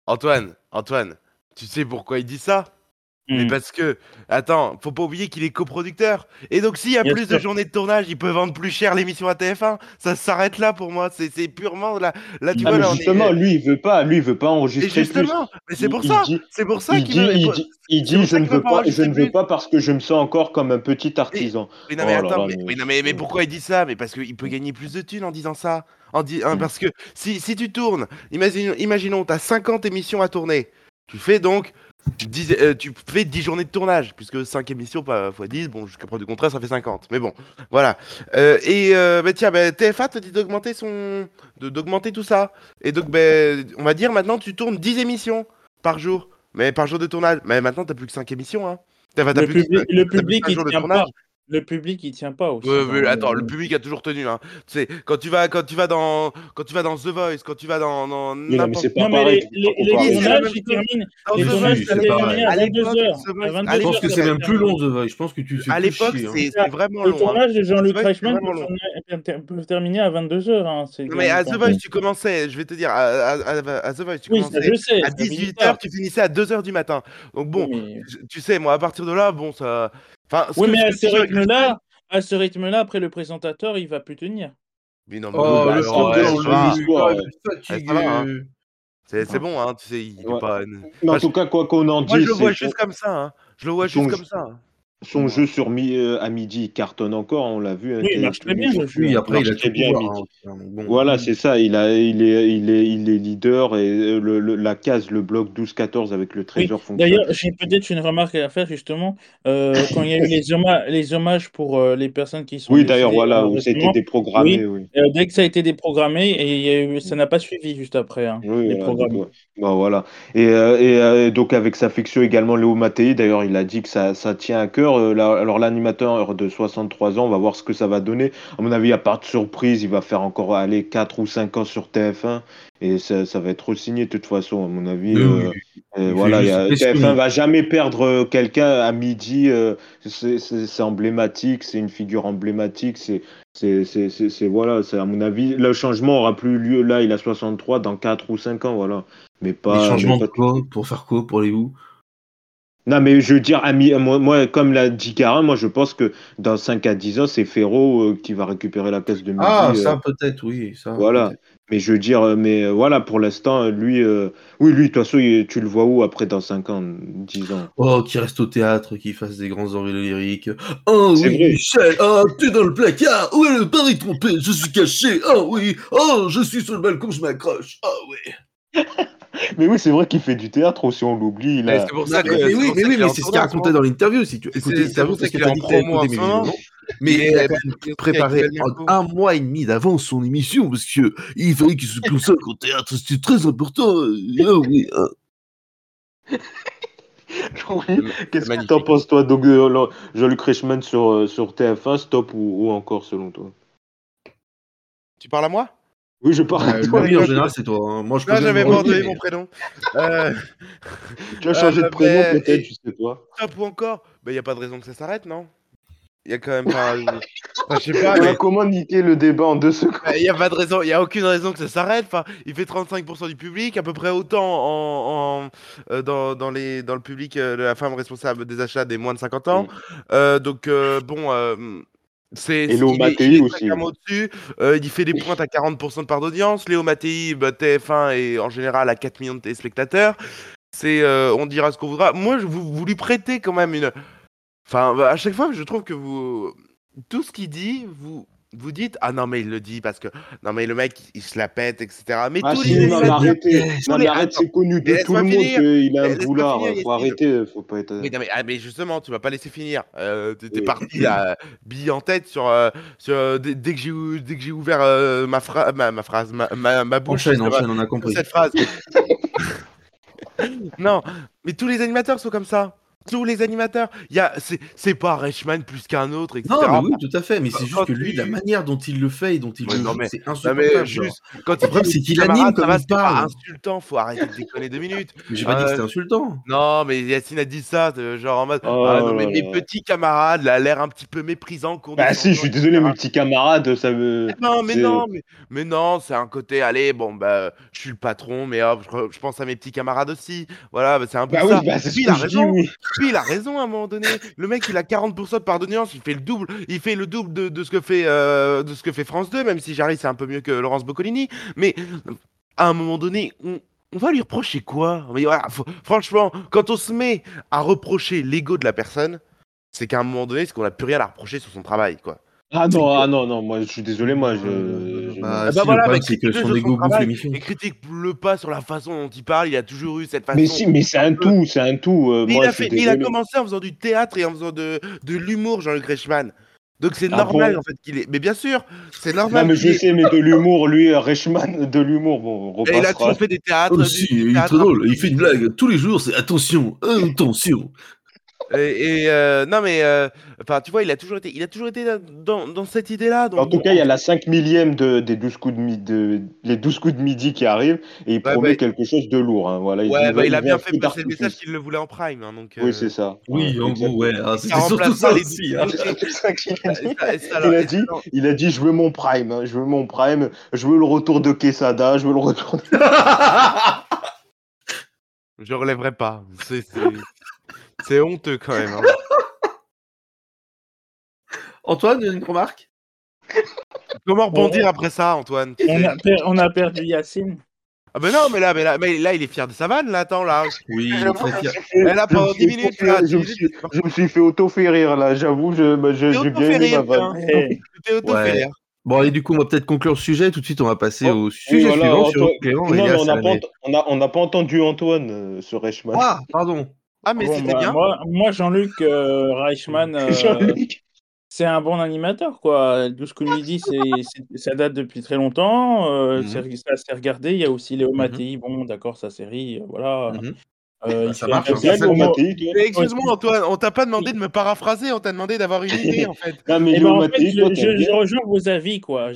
Speaker 4: Antoine, Antoine, tu sais pourquoi il dit ça? Mais hmm. parce que, attends, faut pas oublier qu'il est coproducteur. Et donc, s'il y a plus de journées de tournage, il peut vendre plus cher l'émission à TF1. Ça s'arrête là pour moi. C'est purement là. Là, tu
Speaker 1: ah, vois, justement, lui, il veut pas. Lui, il veut pas enregistrer. justement,
Speaker 4: mais c'est pour ça. C'est pour ça
Speaker 1: qu'il dit, il dit, il dit je ne veux pas. Je ne veux pas parce que je me sens encore comme un petit artisan.
Speaker 4: Mais, non, mais oh attends, mais, mais, pourquoi il dit ça? Mais parce qu'il peut gagner plus de thunes en disant ça. En hein, hmm. Parce que si, si tu tournes, imagine, imaginons, tu as 50 émissions à tourner. Tu fais donc euh, tu fais 10 journées de tournage, puisque 5 émissions x 10, bon, jusqu'à preuve du contrat, ça fait 50. Mais bon, voilà. Euh, et euh, bah, tiens, bah, TFA te dit d'augmenter son... d'augmenter tout ça. Et donc, bah, on va dire maintenant, tu tournes 10 émissions par jour. Mais par jour de tournage. Mais maintenant, t'as plus que 5 émissions. Hein.
Speaker 2: le, public, le public, il tient pas. Le public, il tient pas aussi.
Speaker 4: attends, le public a toujours tenu. Hein. Tu sais, quand tu vas, quand tu vas dans, quand tu vas dans The Voice, quand tu vas dans, dans
Speaker 1: mais non, mais c'est pas pareil.
Speaker 2: Les, les, les tournages, ils terminent. Les tournages, ça termine à 22h.
Speaker 3: Je pense que c'est même plus long The Voice. Je pense que tu.
Speaker 4: À l'époque, hein. c'est vraiment long. Le
Speaker 2: hein. tournage de Jean-Luc Reichmann peut terminer à 22h.
Speaker 4: Mais à The Voice, tu commençais. Je vais te dire, à The Voice, tu commençais à 18h, tu finissais à 2h du matin. Donc bon, tu sais, moi, à partir de là, bon, ça
Speaker 2: oui, mais à ce rythme-là, à ce rythme-là, après le présentateur, il va plus tenir.
Speaker 4: Mais non, mais oh, le c'est bon, hein, tu sais, il ouais. pas.
Speaker 1: Mais en tout cas, quoi qu'on en dise.
Speaker 4: Moi, je le vois juste comme ça. Hein. Je le vois juste comme ça.
Speaker 1: Son jeu sur euh, à midi cartonne encore, on l'a vu.
Speaker 2: Hein, oui, il marche très bien. Oui,
Speaker 3: après, il a très bien midi.
Speaker 1: Hein, voilà, c'est ça. Il, a, il, est, il, est, il est leader et euh, le, la case, le bloc 12-14 avec le trésor
Speaker 2: oui. D'ailleurs, j'ai peut-être une remarque à faire justement. Euh, quand il y a eu les, hommages, les hommages pour les personnes qui sont.
Speaker 1: Oui, d'ailleurs, voilà, ça a été déprogrammé. Oui.
Speaker 2: dès que ça a été déprogrammé, et ça n'a pas suivi juste après. Hein, les programmes.
Speaker 1: Bah, voilà. Et, et donc, avec sa fiction également, Léo Mattei, d'ailleurs, il a dit que ça, ça tient à cœur euh, alors l'animateur de 63 ans, on va voir ce que ça va donner. À mon avis, il n'y a pas de surprise, il va faire encore aller 4 ou 5 ans sur TF1 et ça, va être signé de toute façon, à mon avis. Euh, voilà, TF1 va jamais perdre quelqu'un à midi. Euh, c'est emblématique, c'est une figure emblématique. C'est c'est voilà, c'est à mon avis, le changement aura plus lieu là. Il a 63 dans 4 ou 5 ans, voilà. Mais pas.
Speaker 3: changement de quoi Pour faire quoi Pour les où
Speaker 1: non, mais je veux dire, ami, moi, moi comme l'a dit Karin, moi je pense que dans 5 à 10 ans, c'est Ferro euh, qui va récupérer la place de midi.
Speaker 3: Ah, ça euh, peut-être, oui. Ça,
Speaker 1: voilà. mais je veux dire, euh, mais voilà, pour l'instant, lui, oui, lui, de toute façon, tu le vois où après dans 5 ans, 10 ans?
Speaker 3: Oh, qui reste au théâtre, qui fasse des grands envolées lyriques. Oh oui, Michel, oh, t'es dans le placard, est le pari trompé Je suis caché, oh oui, oh, je suis sur le balcon, je m'accroche, oh oui.
Speaker 1: mais oui, c'est vrai qu'il fait du théâtre aussi, on l'oublie.
Speaker 3: C'est pour ça que. Mais oui, mais, oui, mais c'est ce qu'il racontait dans l'interview. Si tu écoutes l'interview, c'est qu'il a dit mais il a préparé un mois et demi d'avance son émission parce que il fallait qu'il se consacre au théâtre. C'était très important. Ah oui.
Speaker 1: Hein. Qu'est-ce que t'en penses, toi, donc, euh, Jean-Luc Reichmann sur, euh, sur TF1, stop ou, ou encore, selon toi?
Speaker 4: Tu parles à moi?
Speaker 1: Oui, je parle.
Speaker 3: Euh, toi. Oui, en général, c'est toi. Hein. Moi, je
Speaker 4: non, j'avais abandonné mon prénom.
Speaker 1: Euh... tu as changé de euh, prénom, ben, peut-être, tu sais toi.
Speaker 4: Top ou encore Il bah, n'y a pas de raison que ça s'arrête, non? Il y a quand même pas.
Speaker 1: enfin, je sais pas. Mais... Comment niquer le débat en deux secondes?
Speaker 4: Il n'y a pas de raison, il a aucune raison que ça s'arrête. Enfin, il fait 35% du public, à peu près autant en, en euh, dans, dans, les, dans le public, euh, la femme responsable des achats des moins de 50 ans. Mm. donc, bon c'est
Speaker 1: Léo Mattei aussi.
Speaker 4: Euh, il fait des pointes à 40% de part d'audience. Léo Mattei, bah, TF1 est en général à 4 millions de téléspectateurs. C'est, euh, on dira ce qu'on voudra. Moi, je, vous, vous, lui prêtez quand même une. Enfin, à chaque fois, je trouve que vous. Tout ce qu'il dit, vous, vous dites ah non mais il le dit parce que non mais le mec il se la pète etc mais
Speaker 1: ah, tous si, les non, arrêtez. non, mais arrête c'est connu de tout le monde qu'il a un boulard faut arrêter faut pas être
Speaker 4: mais, non, mais, ah, mais, justement tu vas pas laisser finir. Euh, t'es oui. parti là bille en tête sur, euh, sur euh, dès, dès, que j'ai dès que j'ai ouvert euh, ma, fra ma, ma, phrase ma, ma, ma bouche
Speaker 3: enchaîne, enchaîne, on a compris.
Speaker 4: cette phrase. Non mais tous les animateurs sont comme ça tous les animateurs. Il y a, c'est pas Reichmann plus qu'un autre, etc.
Speaker 3: Non, mais oui, tout à fait. Mais c'est juste que lui, la manière dont il le fait et dont il
Speaker 4: ouais,
Speaker 3: le
Speaker 4: non, mais,
Speaker 3: c'est insupportable.
Speaker 4: juste,
Speaker 3: quand le problème, c'est qu'il anime comme il parle.
Speaker 4: insultant, faut arrêter de déconner deux minutes.
Speaker 3: Mais j'ai pas euh, dit que c'était insultant.
Speaker 4: Non, mais Yacine a dit ça, genre en mode. Oh, ah, non, mais mes petits camarades, a l'air un petit peu méprisant.
Speaker 1: Bah si, je suis désolé, mes petits camarades, ça me.
Speaker 4: Non, mais non, mais, mais non, c'est un côté, allez, bon, bah, je suis le patron, mais hop, je, pense à mes petits camarades aussi. Voilà, bah, c'est un peu
Speaker 1: bah
Speaker 4: ça.
Speaker 1: Oui, bah,
Speaker 4: Puis, il a raison. Il a raison, à un moment donné. Le mec, il a 40% de pardonnance, il fait le double, il fait le double de, ce que fait euh, de ce que fait France 2, même si Jarry c'est un peu mieux que Laurence Boccolini. Mais à un moment donné, on, va lui reprocher quoi? Franchement, quand on se met à reprocher l'ego de la personne, c'est qu'à un moment donné, c'est qu'on n'a plus rien à reprocher sur son travail, quoi.
Speaker 1: Ah non, ah non, non, moi je suis désolé, moi je. je...
Speaker 3: Bah, ah bah si, voilà, mais c'est que son ego bouffe l'émission.
Speaker 4: Et critique-le pas sur la façon dont il parle, il a toujours eu cette façon.
Speaker 1: Mais si, mais c'est un tout, c'est un tout. Euh, moi,
Speaker 4: il, a fait, il a commencé en faisant du théâtre et en faisant de, de l'humour, Jean-Luc Reichmann. Donc c'est ah normal bon en fait qu'il est. Mais bien sûr, c'est normal.
Speaker 1: Non, mais je sais, mais de l'humour, lui, Reichmann, de l'humour, bon, on
Speaker 4: Et il a toujours fait des théâtres.
Speaker 3: Oh, si, il est trop drôle, il fait une blague tous les jours, c'est attention, attention.
Speaker 4: Et, et euh, non mais euh, enfin tu vois il a toujours été il a toujours été dans, dans cette idée là
Speaker 1: en tout cas il y a la 5 millième de, des 12 coups de, midi, de les 12 coups de midi qui arrivent et il ouais, promet bah, quelque chose de lourg hein. voilà
Speaker 4: ouais, il, bah, il a bien fait passer le message qu'il le voulait en prime hein, donc,
Speaker 1: euh... oui c'est ça.
Speaker 3: Oui en gros ouais ah, c'est surtout ça aussi hein.
Speaker 1: il, a dit il a dit je veux mon prime hein. je veux mon prime je veux le retour de Quesada je veux le retour de...
Speaker 4: je relèverai pas. C'est c'est honteux quand même. Hein.
Speaker 3: Antoine, une remarque?
Speaker 4: Comment rebondir après ça, Antoine?
Speaker 2: On a, per on a, perdu Yacine.
Speaker 4: Ah ben non, mais là, mais là, mais là, il est fier de sa vanne, là, attends, là.
Speaker 3: Oui, il est très fier.
Speaker 4: Mais là, pendant 10 minutes, là,
Speaker 1: je, me suis, je me suis fait auto-faire rire, là, j'avoue, je, bah, je, j'ai bien aimé ma vanne.
Speaker 4: T'es auto-fait rire.
Speaker 3: Bon, et du coup, on va peut-être conclure le sujet. Tout de suite, on va passer oh, au sujet oui, voilà, suivant.
Speaker 1: Antoine... Clément, non, mais on n'a pas, on a, pas, entendu Antoine euh, sur Reichmann.
Speaker 3: Ah, pardon.
Speaker 4: Ah, mais bon, c'était bah, bien.
Speaker 2: Moi, moi Jean-Luc euh, Reichmann, euh, Jean c'est un bon animateur, quoi. 12 coups de midi, ça date depuis très longtemps. Euh, mm -hmm. Ça s'est regardé. Il y a aussi Léo Mattei. Mm -hmm. Bon, d'accord, sa série, voilà. Mm -hmm.
Speaker 3: Euh, ça marche.
Speaker 4: Excuse-moi, Antoine, on t'a pas demandé de me paraphraser, on t'a demandé d'avoir une idée, en fait.
Speaker 1: non, mais
Speaker 2: eh ben, en fait, je, je, je, rejoins vos avis, quoi.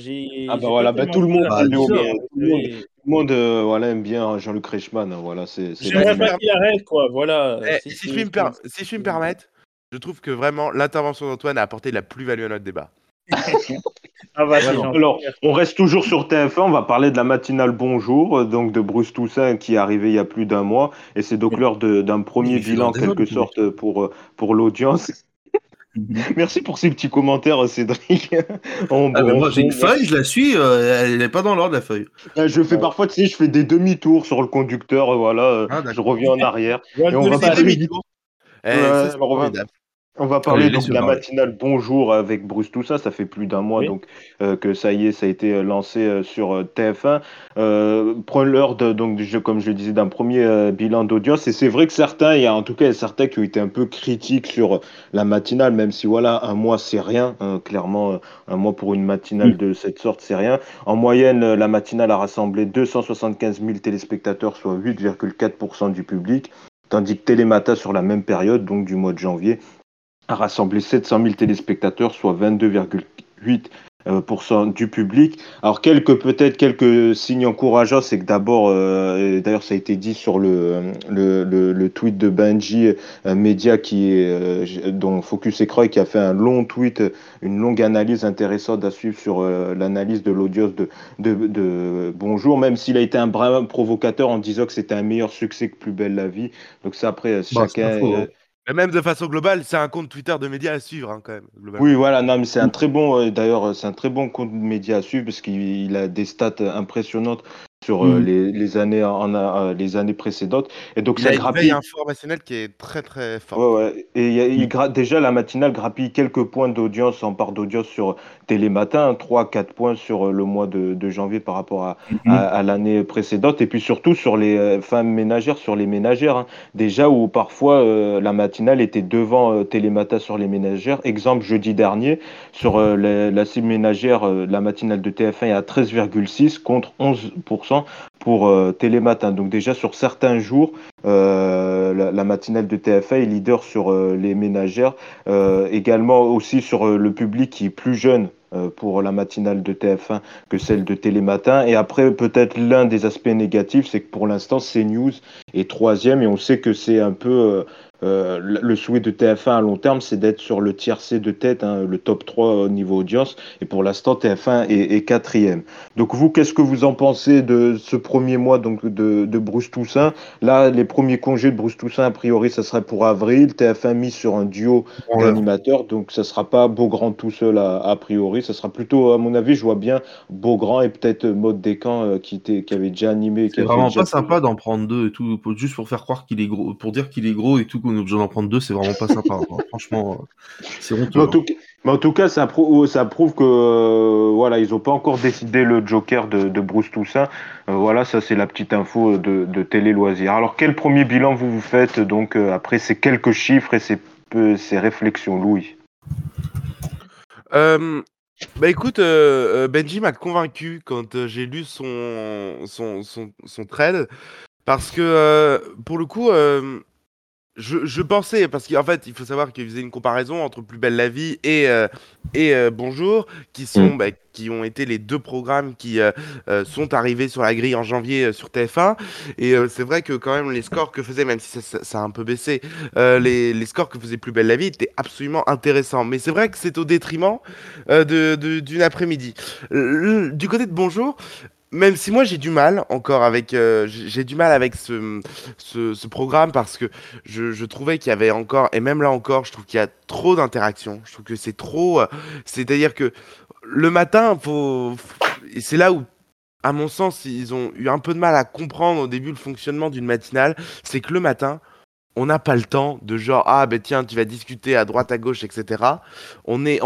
Speaker 1: Ah bah voilà, bah, tout le monde, monde, tout le monde, tout le monde euh, voilà, aime bien Jean-Luc Reichmann. Hein, voilà, c'est.
Speaker 2: J'aimerais pas qu'il arrête, quoi. Voilà.
Speaker 4: Eh, si, si, je me per... si je puis me permettre, je trouve que vraiment l'intervention d'Antoine a apporté de la plus-value à notre débat.
Speaker 2: ah bah,
Speaker 1: Alors, on reste toujours sur TF1, on va parler de la matinale Bonjour, euh, donc de Bruce Toussaint qui est arrivé il y a plus d'un mois, et c'est donc l'heure d'un premier bilan en quelque sorte pour, euh, pour l'audience. Mhm. Merci pour ces petits commentaires, Cédric.
Speaker 3: ah, moi, j'ai une feuille, je la suis, euh, elle n'est pas dans l'ordre, la feuille.
Speaker 1: Je fais parfois, tu sais, je fais des demi-tours sur le conducteur, voilà, ah, je reviens en arrière. et on va parler... Eh, ouais, on va parler donc de la matinale Bonjour avec Bruce tout ça. Ça fait plus d'un mois oui. donc euh, que ça y est, ça a été euh, lancé euh, sur TF1. Euh, l'heure donc du jeu, comme je le disais, d'un premier bilan d'audience. Et c'est vrai que certains, il y a en tout cas certains qui ont été un peu critiques sur la matinale, même si voilà, un mois c'est rien. Hein, clairement, un mois pour une matinale mmh. de cette sorte, c'est rien. En moyenne, la matinale a rassemblé 275 000 téléspectateurs, soit 8,4% du public. Tandis que Télémata, sur la même période, donc du mois de janvier, a rassemblé 700 000 téléspectateurs, soit 22,8% euh, du public. Alors quelques peut-être quelques signes encourageants, c'est que d'abord, euh, d'ailleurs ça a été dit sur le le, le, le tweet de Benji euh, Media qui est euh, dont Focus Écroy qui a fait un long tweet, une longue analyse intéressante à suivre sur euh, l'analyse de l'audience de, de, de, Bonjour, même s'il a été un brin provocateur en disant que c'était un meilleur succès que Plus belle la vie. Donc ça après bah, chacun.
Speaker 4: Mais même de façon globale, c'est un compte Twitter de médias à suivre hein, quand même.
Speaker 1: Oui, voilà, non, mais c'est un très bon, euh, d'ailleurs, c'est un très bon compte de médias à suivre parce qu'il a des stats impressionnantes sur mmh. les, années en, les années précédentes. Et donc
Speaker 4: il ça a grappille. Une qui est très très fort.
Speaker 1: Ouais, Et il mmh. déjà la matinale grappille quelques points d'audience en part d'audience sur Télématin, 3-4 points sur le mois de, janvier par rapport à, à, l'année précédente. Et puis surtout sur les femmes ménagères, sur les ménagères. Hein. Déjà où parfois la matinale était devant Télématin sur les ménagères. Exemple jeudi dernier sur la cible ménagère, la matinale de TF1 est à 13,6 contre 11% pour euh, Télématin. Donc déjà sur certains jours, euh, la, matinale de TF1 est leader sur euh, les ménagères, également aussi sur le public qui est plus jeune pour la matinale de TF1 que celle de Télématin. Et après, peut-être l'un des aspects négatifs, c'est que pour l'instant, CNews est troisième et on sait que c'est un peu euh, le souhait de TF1 à long terme, c'est d'être sur le tiercé de tête, hein, le top 3 au niveau audience. Et pour l'instant, TF1 est, quatrième. Donc vous, qu'est-ce que vous en pensez de ce premier mois donc de, de, Bruce Toussaint? Là, les premiers congés de Bruce Toussaint, a priori, ça serait pour avril. TF1 mis sur un duo d'animateurs, donc ça sera pas Beaugrand tout seul a, priori. Ça sera plutôt, à mon avis, je vois bien Beaugrand et peut-être Mode Descamps euh, qui, était, qui avait déjà animé.
Speaker 3: C'est vraiment pas sympa d'en prendre deux et tout, juste pour faire croire qu'il est gros, pour dire qu'il est gros et tout on est obligé d'en prendre deux, c'est vraiment pas sympa. Hein. Franchement, c'est honteux.
Speaker 1: Hein. Mais en, tout, cas, ça, prouve, ça prouve que euh, voilà, ils n'ont pas encore décidé le Joker de, Bruce Toussaint. Euh, voilà, ça c'est la petite info de, Télé Loisirs. Alors, quel premier bilan vous vous faites donc euh, après ces quelques chiffres et ces, ces réflexions, Louis?
Speaker 4: Bah écoute, Benji m'a convaincu quand j'ai lu son, son, son, son, trade, parce que pour le coup, je, pensais, parce qu'en fait, il faut savoir qu'il faisait une comparaison entre Plus belle la vie et, euh, et euh, Bonjour, qui, sont, mm. bah, qui ont été les deux programmes qui euh, sont arrivés sur la grille en janvier sur TF1. Et c'est vrai que quand même, les scores que faisait, même si ça, a un peu baissé, les, les, scores que faisait Plus belle la vie étaient absolument intéressants. Mais c'est vrai que c'est au détriment d'une de, après-midi. Du côté de Bonjour, même si moi j'ai du mal encore avec euh, j'ai du mal avec ce, programme parce que je, trouvais qu'il y avait encore et même là encore je trouve qu'il y a trop d'interactions. Je trouve que c'est trop euh, c'est à dire que le matin c'est là où à mon sens ils ont eu un peu de mal à comprendre au début le fonctionnement d'une matinale c'est que le matin on n'a pas le temps de genre ah ben tiens tu vas discuter à droite à gauche etc on est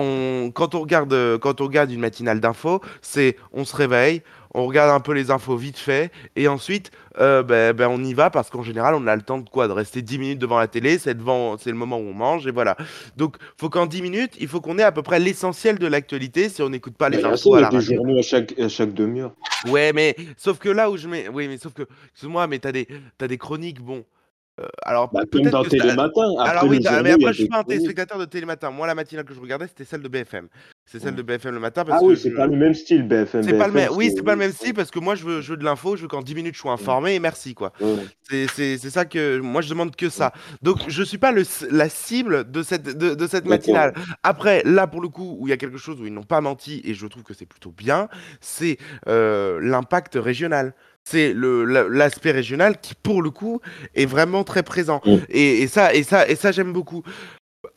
Speaker 4: quand on regarde quand on regarde une matinale d'info c'est on se réveille on regarde un peu les infos vite fait, et ensuite, euh, ben, ben, on y va parce qu'en général, on a le temps de quoi De rester 10 minutes devant la télé, c'est devant, c'est le moment où on mange, et voilà. Donc, faut qu'en 10 minutes, il faut qu'on ait à peu près l'essentiel de l'actualité si on n'écoute pas les infos
Speaker 1: à la des journaux à chaque, à chaque demi-heure.
Speaker 4: Ouais, mais sauf que là où je mets, oui, mais sauf que, excuse-moi, mais t'as des, as des chroniques, bon. Euh, alors,
Speaker 1: bah, peut-être dans Télématin.
Speaker 4: Alors oui, mais après, je suis pas un téléspectateur de Télématin. Moi, la matinale que je regardais, c'était celle de BFM. C'est celle de BFM le matin. Parce
Speaker 1: ah oui, c'est pas le même style BFM.
Speaker 4: C'est pas le même. Oui, c'est pas le même style parce que moi, je veux, je veux de l'info. Je veux qu'en 10 minutes, je sois informé et merci quoi. C'est ça que moi, je demande que ça. Donc, je suis pas le, la cible de cette, de, de cette matinale. Après, là, pour le coup, où il y a quelque chose où ils n'ont pas menti et je trouve que c'est plutôt bien, c'est euh, l'impact régional c'est l'aspect régional qui, pour le coup, est vraiment très présent. Mm. Et, ça, et ça, et ça, j'aime beaucoup.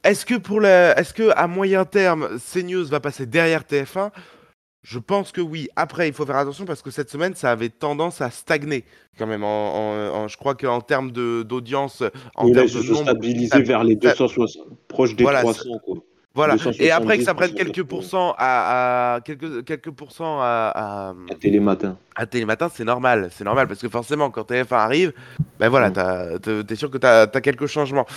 Speaker 4: Est-ce que pour la, est-ce que à moyen terme, CNews va passer derrière TF1 Je pense que oui. Après, il faut faire attention parce que cette semaine, ça avait tendance à stagner quand même. En, je crois qu'en termes d'audience, en
Speaker 1: termes de nombre, stabiliser vers les 260, proche des 300. Quoi.
Speaker 4: Voilà. Et après que ça prenne quelques pourcents à, quelques, quelques pourcents à,
Speaker 1: à, Télématin.
Speaker 4: À Télématin, c'est normal. C'est normal parce que forcément, quand TF1 arrive, ben voilà, mm. t'es sûr que tu as, quelques changements.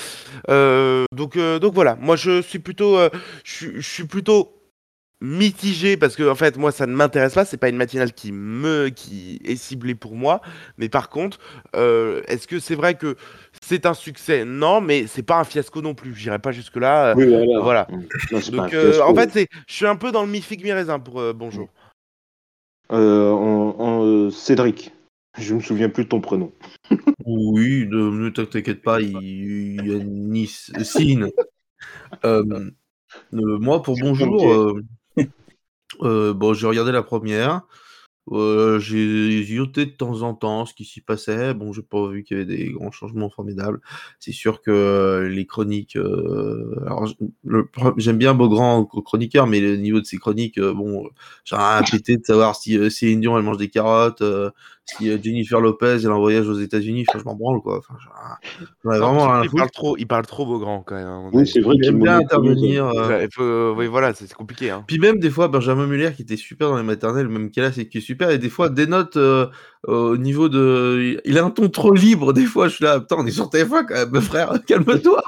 Speaker 4: Euh, donc, euh, donc voilà. Moi, je suis plutôt, euh, je, je suis plutôt mitigé parce que en fait moi ça ne m'intéresse pas c'est pas une matinale qui me qui est ciblée pour moi mais par contre euh, est-ce que c'est vrai que c'est un succès non mais c'est pas un fiasco non plus. J'irai pas jusque là
Speaker 1: euh,
Speaker 4: voilà, donc euh, en fait c'est je suis un peu dans le mi figue mi raisin pour bonjour.
Speaker 1: Cédric. Je me souviens plus de ton prénom.
Speaker 3: Oui ne t'inquiète pas il, y a Nice Sine moi pour bonjour euh, bon, j'ai regardé la première. Euh, j'ai zioté de temps en temps ce qui s'y passait. Bon, j'ai pas vu qu'il y avait des grands changements formidables. C'est sûr que euh, les chroniques, alors j'aime bien Beaugrand chroniqueur, mais le niveau de ses chroniques, bon, j'ai rien à péter de savoir si Céline Dion elle mange des carottes, si Jennifer Lopez elle a un voyage aux États-Unis, je m'en branle quoi. Enfin,
Speaker 4: vraiment il, parle trop, il parle trop beau grand quand même.
Speaker 1: Oui, c'est vrai qu'il aime bien
Speaker 3: intervenir.
Speaker 4: oui, voilà, c'est compliqué. Hein.
Speaker 3: Puis même des fois, Benjamin Muller qui était super dans les maternelles, même qu'elle a, c'est qui est super, et des fois des notes au niveau de. Il a un ton trop libre, des fois, je suis là, putain, on est sur TF1 quand même, frère, calme-toi.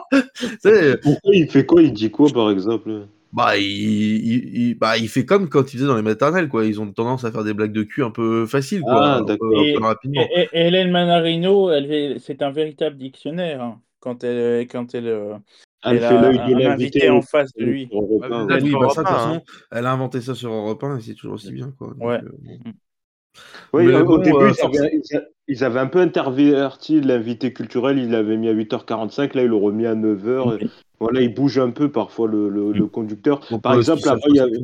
Speaker 1: Pourquoi il fait quoi Il dit quoi par exemple?
Speaker 3: Bah il, bah, il fait comme quand il faisait dans les maternelles, quoi. Ils ont tendance à faire des blagues de cul un peu faciles, quoi.
Speaker 2: Ah, et, rapidement. Et, Hélène Manarino, elle, c'est un véritable dictionnaire hein, quand elle, quand elle, elle, fait l'œil de l'invité en face de lui.
Speaker 3: Ah, oui, bah, ça, elle a inventé ça sur Europe 1 et c'est toujours aussi bien, quoi.
Speaker 2: ouais.
Speaker 1: Euh. Oui, au début, euh, ils, avaient, un peu interverti l'invité culturel, ils l'avaient mis à 8h45, là ils l'ont remis à 9h. Voilà, il bouge un peu parfois le, le, conducteur. Par exemple, avant, il y avait...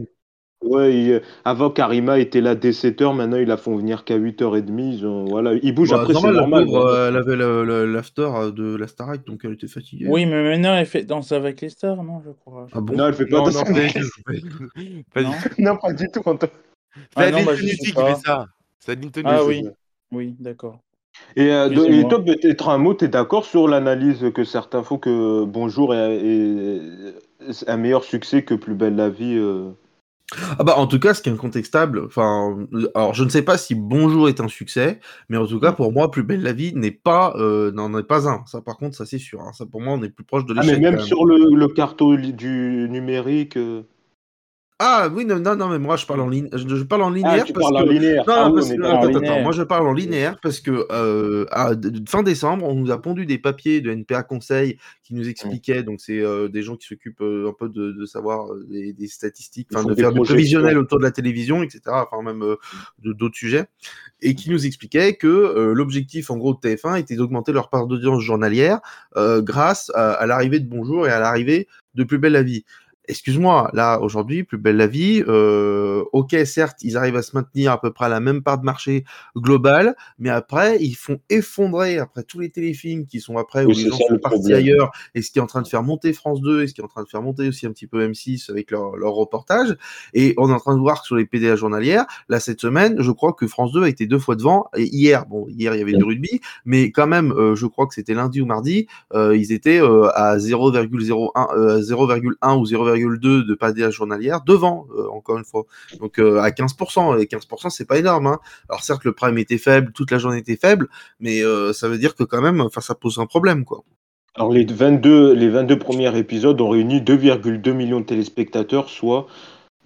Speaker 1: ouais, avant, Karima était là dès 7h, maintenant ils la font venir qu'à 8h30. Voilà, il bouge bah, après, c'est normal.
Speaker 3: Euh, elle avait l'after euh, de la Starac, donc elle était fatiguée.
Speaker 2: Oui, mais maintenant elle fait Danse avec les stars, non, je crois.
Speaker 1: Ah bon? Non, elle fait pas Danse avec les stars. Non, pas du tout. C'est
Speaker 4: ah, bah, qui fait ça. C'est
Speaker 2: Ah oui, oui, d'accord.
Speaker 1: Et, euh, et toi, peut-être un mot, tu es d'accord sur l'analyse que certains font que Bonjour est, un meilleur succès que Plus belle la vie euh?
Speaker 3: Ah bah en tout cas, ce qui est incontestable, enfin, alors je ne sais pas si Bonjour est un succès, mais en tout cas pour moi, Plus belle la vie n'est pas, euh, n'en est pas un. Ça par contre, ça c'est sûr. Hein. Ça pour moi, on est plus proche de l'échec.
Speaker 1: Ah mais même, sur le, le carton du numérique.
Speaker 3: Ah oui, non, non, mais moi je parle en ligne. Je, parle en ah, linéaire.
Speaker 1: parce que... en linéaire.
Speaker 3: Non, parce que... attends, attends, moi je parle en linéaire parce que euh, à fin décembre, on nous a pondu des papiers de NPA Conseil qui nous expliquaient, donc c'est euh, des gens qui s'occupent euh, un peu de, de savoir euh, des, des, statistiques, enfin de faire du prévisionnel autour de la télévision, etc. Enfin même d'autres sujets, et qui nous expliquaient que l'objectif en gros de TF1 était d'augmenter leur part d'audience journalière grâce à, à l'arrivée de Bonjour et à l'arrivée de Plus belle la vie excuse-moi, là aujourd'hui, plus belle la vie. Euh, ok, certes, ils arrivent à se maintenir à peu près à la même part de marché globale, mais après, ils font effondrer après tous les téléfilms qui sont après où les gens sont partis ailleurs, et ce qui est en train de faire monter France 2, et ce qui est en train de faire monter aussi un petit peu M6 avec leur, leur reportage. Et on est en train de voir que sur les PDA journalières, là cette semaine, je crois que France 2 a été deux fois devant. Et hier, bon, hier il y avait du rugby, mais quand même, euh, je crois que c'était lundi ou mardi, euh, ils étaient à 0,01, 0,1 ou 0, 2 de PDA journalière devant, euh, encore une fois. Donc euh, à 15%, et 15% c'est pas énorme. Hein. Alors certes, le prime était faible, toute la journée était faible, mais euh, ça veut dire que quand même, ça pose un problème, quoi.
Speaker 1: Alors les 22, les 22 premiers épisodes ont réuni 2,2 millions de téléspectateurs, soit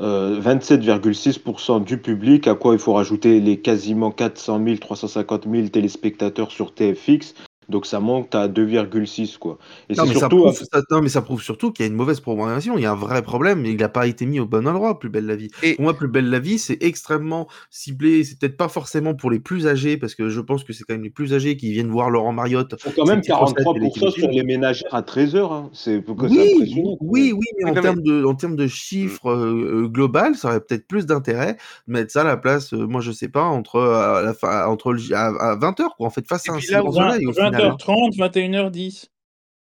Speaker 1: 27,6% du public, à quoi il faut rajouter les quasiment 400 000, 350 000 téléspectateurs sur TFX, donc ça monte à 2,6 quoi.
Speaker 3: Et non, mais surtout ça prouve, non, mais ça prouve surtout qu'il y a une mauvaise programmation. Il y a un vrai problème, mais il n'a pas été mis au bon endroit. Plus belle la vie. Et... Pour moi, plus belle la vie, c'est extrêmement ciblé. C'est peut-être pas forcément pour les plus âgés, parce que je pense que c'est quand même les plus âgés qui viennent voir Laurent Mariotte.
Speaker 1: C'est quand même 43% sur les ménagères à 13 heures. Hein. C'est
Speaker 3: oui, oui, oui, mais en termes de, en termes de chiffres euh, euh, global, ça aurait peut-être plus d'intérêt de mettre ça à la place. Euh, moi, je sais pas entre à, la fin, entre à, 20 heures quoi. En fait, face à un
Speaker 2: soleil. 20h30, 21h10.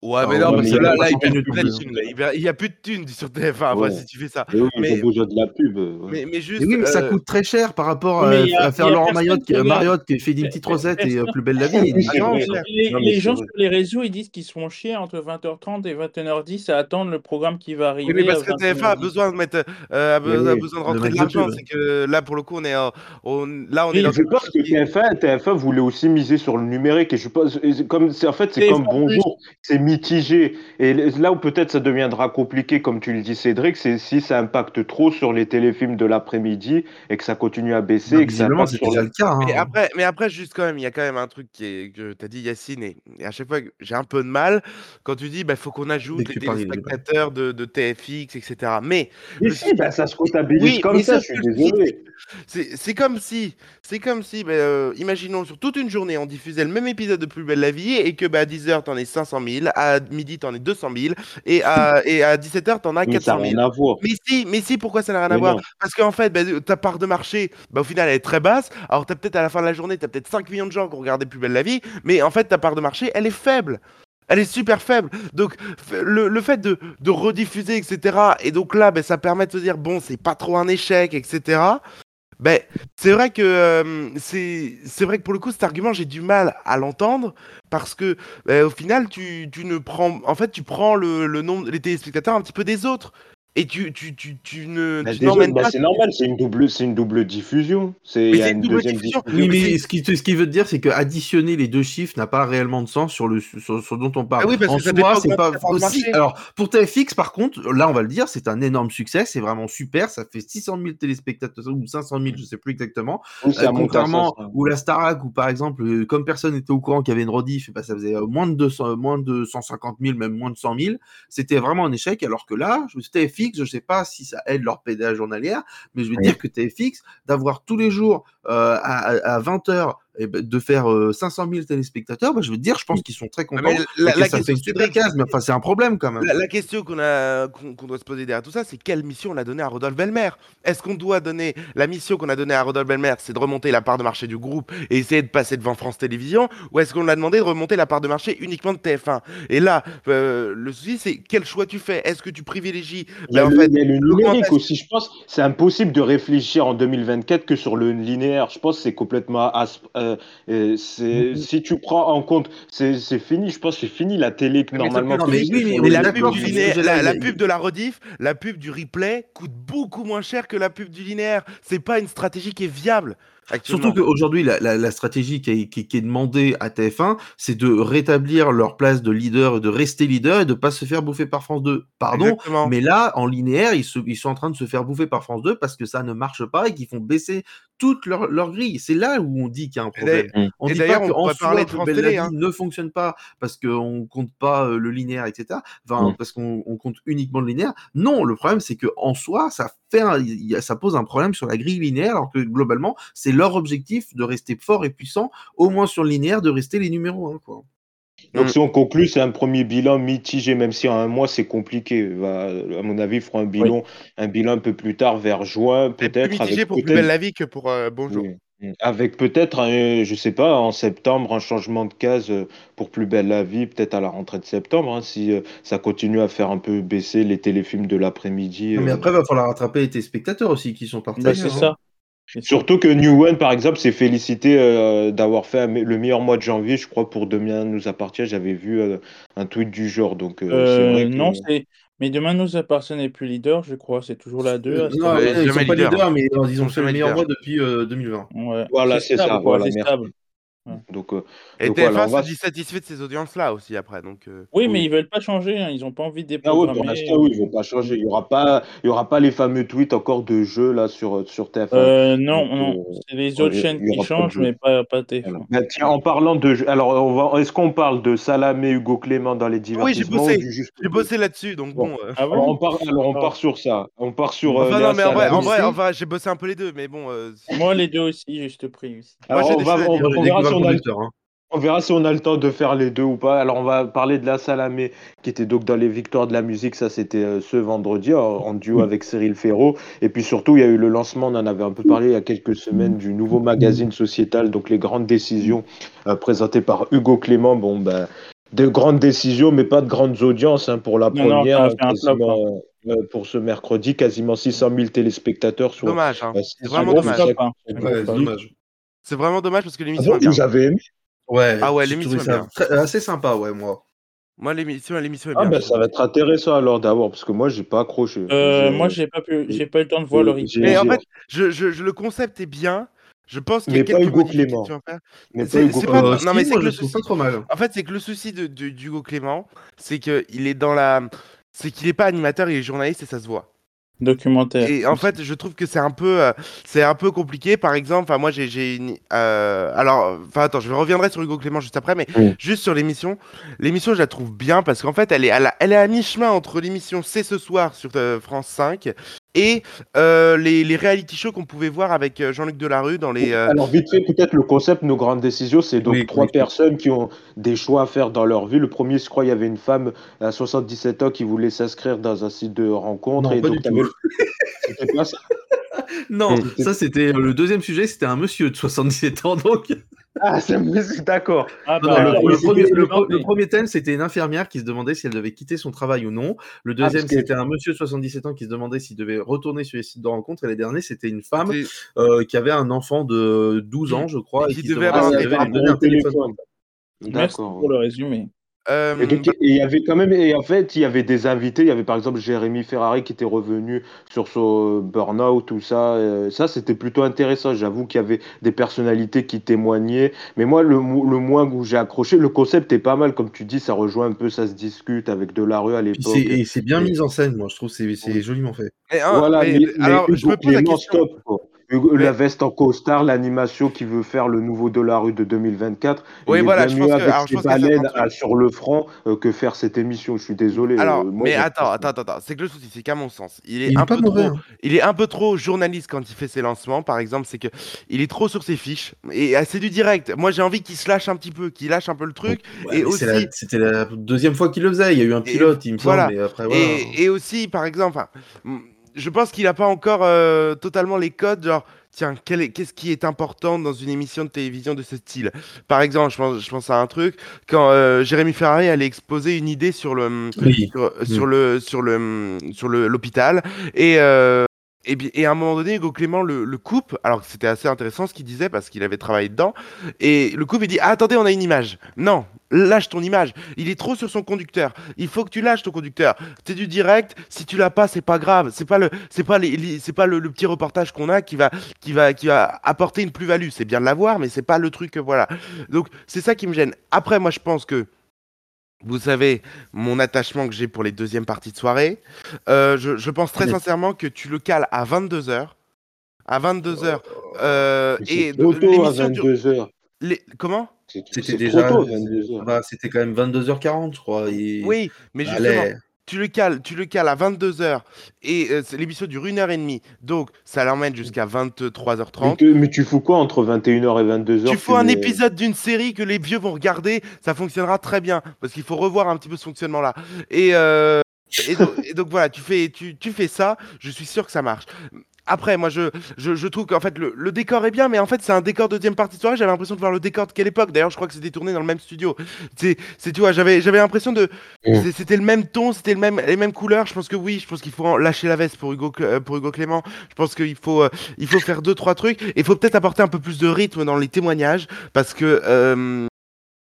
Speaker 4: Ouais, mais non, parce que là, là, il perd plus de thunes. Il n'y a plus de thunes sur TF1 après, si tu fais ça.
Speaker 1: Mais, oui, mais... de la pub.
Speaker 4: Mais, juste.
Speaker 3: oui, mais ça euh, coûte très cher par rapport à, faire Laurent Mariotte qui, fait des petites recettes et Plus belle la vie.
Speaker 2: les, gens sur les réseaux, ils disent qu'ils se font chier entre 20h30 et 21h10 à attendre le programme qui va arriver.
Speaker 4: Oui, mais parce que TF1 a besoin de mettre, euh, a besoin de rentrer de l'argent. C'est que là, pour le coup, on est, là, on est.
Speaker 1: Je pense que TF1, TF1 voulait aussi miser sur le numérique et je pense, comme en fait, c'est comme Bonjour, c'est mitigé. Et là où peut-être ça deviendra compliqué, comme tu le dis, Cédric, c'est si ça impacte trop sur les téléfilms de l'après-midi et que ça continue à baisser. et que ça
Speaker 3: c'est sur le cas. Hein.
Speaker 4: Mais, après, mais après, juste quand même, il y a quand même un truc qui est, que tu as dit, Yacine, et, à chaque fois, j'ai un peu de mal quand tu dis, il bah, faut qu'on ajoute les téléspectateurs de, de, TFX, etc. Mais.
Speaker 1: Mais si, bah, ça se comptabilise comme ça, je suis désolé.
Speaker 4: C'est comme si, c'est comme si, bah, euh, imaginons sur toute une journée, on diffusait le même épisode de Plus belle la vie et que bah, à 10h, t'en es 500 000, à midi, t'en es 200 000 et à, et à 17h, t'en as 400 000. Mais si, mais si, pourquoi ça n'a rien à voir? Parce qu'en fait, bah, ta part de marché, bah, au final, elle est très basse. Alors, t'as peut-être à la fin de la journée, t'as peut-être 5 millions de gens qui ont regardé Plus belle la vie, mais en fait, ta part de marché, elle est faible. Elle est super faible. Donc, le, le fait de, de, rediffuser, etc. Et donc là, ben, ça permet de se dire, bon, c'est pas trop un échec, etc. Ben, c'est vrai que c'est vrai que pour le coup cet argument j'ai du mal à l'entendre parce que ben, au final tu, tu, ne prends en fait tu prends le, le nombre les téléspectateurs un petit peu des autres et tu, tu, tu, tu ne
Speaker 1: bah, n'emmènes bah, pas. C'est normal, c'est une double, c'est une double diffusion. C'est une, deuxième diffusion.
Speaker 3: Oui, mais ce qui, ce qui veut te dire, c'est que additionner les deux chiffres n'a pas réellement de sens sur le sur, sur dont on parle. Ah oui, parce en que soi, c'est pas aussi. Alors pour TFX, par contre, là, on va le dire, c'est un énorme succès, c'est vraiment super. Ça fait 600 000 téléspectateurs ou 500 000, je sais plus exactement. Oui, euh, contrairement où la Starac, où par exemple, euh, comme personne n'était au courant qu'il y avait une rediff, bah, ça faisait euh, moins de 200, moins de 150 000, même moins de 100 000. C'était vraiment un échec. Alors que là, TFX, je sais pas si ça aide leur PDA journalière, mais je veux dire que TFX, d'avoir tous les jours euh, à, à 20h eh ben, de faire 500 euh, 000 téléspectateurs, bah, je veux dire, je pense qu'ils sont très contents. la, question, mais enfin, c'est un problème quand même.
Speaker 4: La, question qu'on a, qu'on doit se poser derrière tout ça, c'est quelle mission on a donnée à Rodolphe Belmer? Est-ce qu'on doit donner la mission qu'on a donnée à Rodolphe Belmer, c'est de remonter la part de marché du groupe et essayer de passer devant France Télévisions, ou est-ce qu'on a demandé de remonter la part de marché uniquement de TF1 Et là, euh, le souci, c'est quel choix tu fais? Est-ce que tu privilégies
Speaker 1: il y a, ben, le, numérique aussi. Je pense c'est impossible de réfléchir en 2024 que sur le linéaire. Je pense que c'est complètement euh, euh, mm-hmm. si tu prends en compte, c'est fini. Je pense que c'est fini la télé que normalement.
Speaker 4: mais, mais la, pub la, pub de la rediff, la pub du replay coûte beaucoup moins cher que la pub du linéaire. C'est pas une stratégie qui est viable.
Speaker 3: Surtout qu'aujourd'hui, la, la, stratégie qui est, qui, est, demandée à TF1, c'est de rétablir leur place de leader, de rester leader et de pas se faire bouffer par France 2. Pardon, mais là, en linéaire, ils, ils, sont en train de se faire bouffer par France 2 parce que ça ne marche pas et qu'ils font baisser toute leur, leur grille. C'est là où on dit qu'il y a un problème. on dit pas qu'en soi, Télé, hein. ne fonctionne pas parce qu'on compte pas euh, le linéaire, etc. Enfin, mm. parce qu'on compte uniquement le linéaire. Non, le problème, c'est que en soi, ça fait ça pose un problème sur la grille linéaire, alors que globalement, c'est leur objectif de rester fort et puissant, au moins sur le linéaire, de rester les numéros 1. Quoi.
Speaker 1: Donc, mm. si on conclut, c'est un premier bilan mitigé, même si en un mois, c'est compliqué. à mon avis, il fera un bilan, un bilan un peu plus tard, vers juin, peut-être.
Speaker 4: Mitigé pour Plus belle la vie que pour euh, Bonjour.
Speaker 1: Avec peut-être, je sais pas, en septembre, un changement de case euh, pour Plus belle la vie, peut-être à la rentrée de septembre, hein, si euh, ça continue à faire un peu baisser les téléfilms de l'après-midi.
Speaker 3: Mais après, il va falloir rattraper les téléspectateurs aussi qui sont partis.
Speaker 2: Bah, c'est hein. ça.
Speaker 1: Surtout que New One, par exemple, s'est félicité euh, d'avoir fait le meilleur mois de janvier, je crois, pour Demain nous appartient. J'avais vu euh, un tweet du genre. Donc,
Speaker 2: euh, vrai Non, c'est. Mais Demain nous appartient n'est plus leader, je crois. C'est toujours la 2.
Speaker 3: non, ils sont pas leader, mais ils ont fait le meilleur mois depuis 2020.
Speaker 1: Voilà, c'est ça. Voilà, stable.
Speaker 4: Donc, euh, et TF1 se dit satisfait de ces audiences-là aussi après. Donc, euh,
Speaker 2: oui, mais ils veulent pas changer. Hein. Ils n'ont pas envie de déprogrammer.
Speaker 1: Ah oui, pour l'instant, oui, ils vont pas changer. Il y aura pas, il y aura pas les fameux tweets encore de jeux là sur sur TF1.
Speaker 2: Euh, non, non, c'est les autres chaînes qui changent, mais pas pas TF1.
Speaker 1: Bah, tiens, en parlant de jeux, alors on va, est-ce qu'on parle de Salamé, Hugo Clément dans les divertissements
Speaker 4: Oui, j'ai bossé. J'ai bossé là-dessus, donc bon.
Speaker 1: Ah alors on part, alors on ah. part sur ça. On part sur.
Speaker 4: Enfin non, mais en vrai, en vrai, enfin, j'ai bossé un peu les deux, mais bon.
Speaker 2: Moi, les deux aussi, juste pris aussi.
Speaker 1: Alors, on va, on verra si on verra si on a le temps de faire les deux ou pas. Alors, on va parler de la Salamé, qui était donc dans les victoires de la musique. Ça, c'était euh, ce vendredi, en duo avec Cyril Ferraud. Et puis surtout, il y a eu le lancement, on en avait un peu parlé il y a quelques semaines, du nouveau magazine sociétal, donc les grandes décisions euh, présentées par Hugo Clément. Bon, ben, de grandes décisions, mais pas de grandes audiences hein, pour la première. Hein. Euh, pour ce mercredi, quasiment 600 000 téléspectateurs.
Speaker 4: Sur, dommage, hein. c'est vraiment dommage. C'est vraiment dommage parce que l'émission.
Speaker 1: Ah vous avez aimé
Speaker 3: Ouais,
Speaker 4: ah ouais, l'émission est bien.
Speaker 3: assez sympa, ouais, moi.
Speaker 4: Moi, l'émission, l'émission est
Speaker 1: ah,
Speaker 4: bien.
Speaker 1: Ben, ça va être intéressant alors d'abord, parce que moi, j'ai pas accroché.
Speaker 2: Euh, moi, j'ai pas pu, j'ai pas eu le temps de voir le
Speaker 4: replay. Mais en fait, je, je, le concept est bien. Je pense qu'il y a
Speaker 1: quelques Hugo Clément.
Speaker 3: Mais pas Hugo Clément. non, mais c'est que le souci. Pas trop mal.
Speaker 4: En fait, c'est que le souci de, de d'Hugo Clément, c'est qu'il est dans la, c'est qu'il est pas animateur, il est journaliste et ça se voit
Speaker 2: documentaire.
Speaker 4: Et en fait, je trouve que c'est un peu, euh, c'est un peu compliqué. Par exemple, enfin moi j'ai, j'ai une, euh, alors, enfin attends, je reviendrai sur Hugo Clément juste après, mais juste sur l'émission. L'émission, je la trouve bien parce qu'en fait, elle est, à elle est à mi-chemin entre l'émission C'est ce soir sur euh, France 5 et euh, les, les, reality shows qu'on pouvait voir avec euh, Jean-Luc Delarue dans les.
Speaker 1: Euh, Alors, vite fait, peut-être le concept, nos grandes décisions, c'est donc trois personnes qui ont des choix à faire dans leur vie. Le premier, je crois, il y avait une femme à 77 ans qui voulait s'inscrire dans un site de rencontre.
Speaker 3: Non, et pas donc, du C'était pas ça Non, ça c'était le deuxième sujet, c'était un monsieur de 77 ans, donc.
Speaker 1: Ah, c'est d'accord.
Speaker 3: Ah, bah, le, premier, thème, c'était une infirmière qui se demandait si elle devait quitter son travail ou non. Le ah, deuxième, c'était un monsieur de 77 ans qui se demandait s'il devait retourner sur les sites de rencontre. Et le dernier, c'était une femme euh, qui avait un enfant de 12 ans, je crois, et qui, devait, avoir un téléphone.
Speaker 2: Merci pour le résumé.
Speaker 1: Euh, et il y avait quand même, et en fait, il y avait des invités. Il y avait par exemple Jérémy Ferrari qui était revenu sur son burn-out, tout ça. Euh, ça, c'était plutôt intéressant. J'avoue qu'il y avait des personnalités qui témoignaient. Mais moi, le, le moins où j'ai accroché, le concept est pas mal, comme tu dis, ça rejoint un peu, ça se discute avec de la rue à l'époque.
Speaker 3: Et c'est bien mis en scène, moi, je trouve, c'est joliment fait.
Speaker 1: voilà, mais, alors, je me pose la question. La veste en costard, l'animation qui veut faire le nouveau de la rue de 2024.
Speaker 4: Oui, voilà, je pense
Speaker 1: avec que, baleines sur le front euh, que faire cette émission. Je suis désolé.
Speaker 4: Alors, euh, mais attends, attends, attends, c'est que le souci, c'est qu'à mon sens, il est, un peu trop, hein. il est un peu trop journaliste quand il fait ses lancements. Par exemple, c'est que il est trop sur ses fiches et c'est du direct. Moi, j'ai envie qu'il se lâche un petit peu, qu'il lâche un peu le truc. et aussi,
Speaker 3: c'était la deuxième fois qu'il le faisait. Il y a eu un pilote, il me semble. Et, après, voilà.
Speaker 4: et, aussi, par exemple je pense qu'il n'a pas encore euh, totalement les codes, genre, tiens, qu'est-ce qui est important dans une émission de télévision de ce style? Par exemple, je pense, je pense à un truc, quand euh, Jérémy Ferrari allait exposer une idée sur le, sur, le, sur le, sur le, l'hôpital, et, euh, et, à un moment donné, Hugo Clément le, coupe, alors que c'était assez intéressant ce qu'il disait parce qu'il avait travaillé dedans. Et le coupe, il dit ah, Attendez, on a une image. Non, lâche ton image. Il est trop sur son conducteur. Il faut que tu lâches ton conducteur. C'est du direct. Si tu l'as pas, c'est pas grave. C'est pas le, c'est pas les, c'est pas le, petit reportage qu'on a qui va, qui va, qui va apporter une plus-value. C'est bien de l'avoir, mais c'est pas le truc. Voilà. Donc c'est ça qui me gêne. Après, moi, je pense que vous savez mon attachement que j'ai pour les deuxièmes parties de soirée. Euh, je, pense très sincèrement que tu le cales à 22h. À 22h.
Speaker 1: Euh, et à 22h.
Speaker 4: Les... Comment?
Speaker 3: C'était déjà. Bah, c'était quand même 22h40, je crois.
Speaker 4: Oui, mais justement tu le cales, tu le cales à 22h et euh, l'émission dure une heure et demie, donc ça l'emmène jusqu'à 23h30.
Speaker 1: Mais, tu fous quoi entre 21h et 22h
Speaker 4: Tu fais un épisode d'une série que les vieux vont regarder, ça fonctionnera très bien parce qu'il faut revoir un petit peu ce fonctionnement là. Et, euh, et, donc, voilà, tu fais, tu, tu fais ça, je suis sûr que ça marche. Après, moi, je, je, trouve qu'en fait, le, décor est bien, mais en fait, c'est un décor de deuxième partie de soirée. J'avais l'impression de voir le décor de quelle époque D'ailleurs, je crois que c'était tourné dans le même studio. C'est, tu vois, j'avais, j'avais l'impression de. Mm. C'était le même ton, c'était le même, les mêmes couleurs. Je pense que oui, je pense qu'il faut lâcher la veste pour Hugo, euh, pour Hugo Clément. Je pense qu'il faut, euh, il faut faire deux, trois trucs. Et il faut peut-être apporter un peu plus de rythme dans les témoignages, parce que. Euh,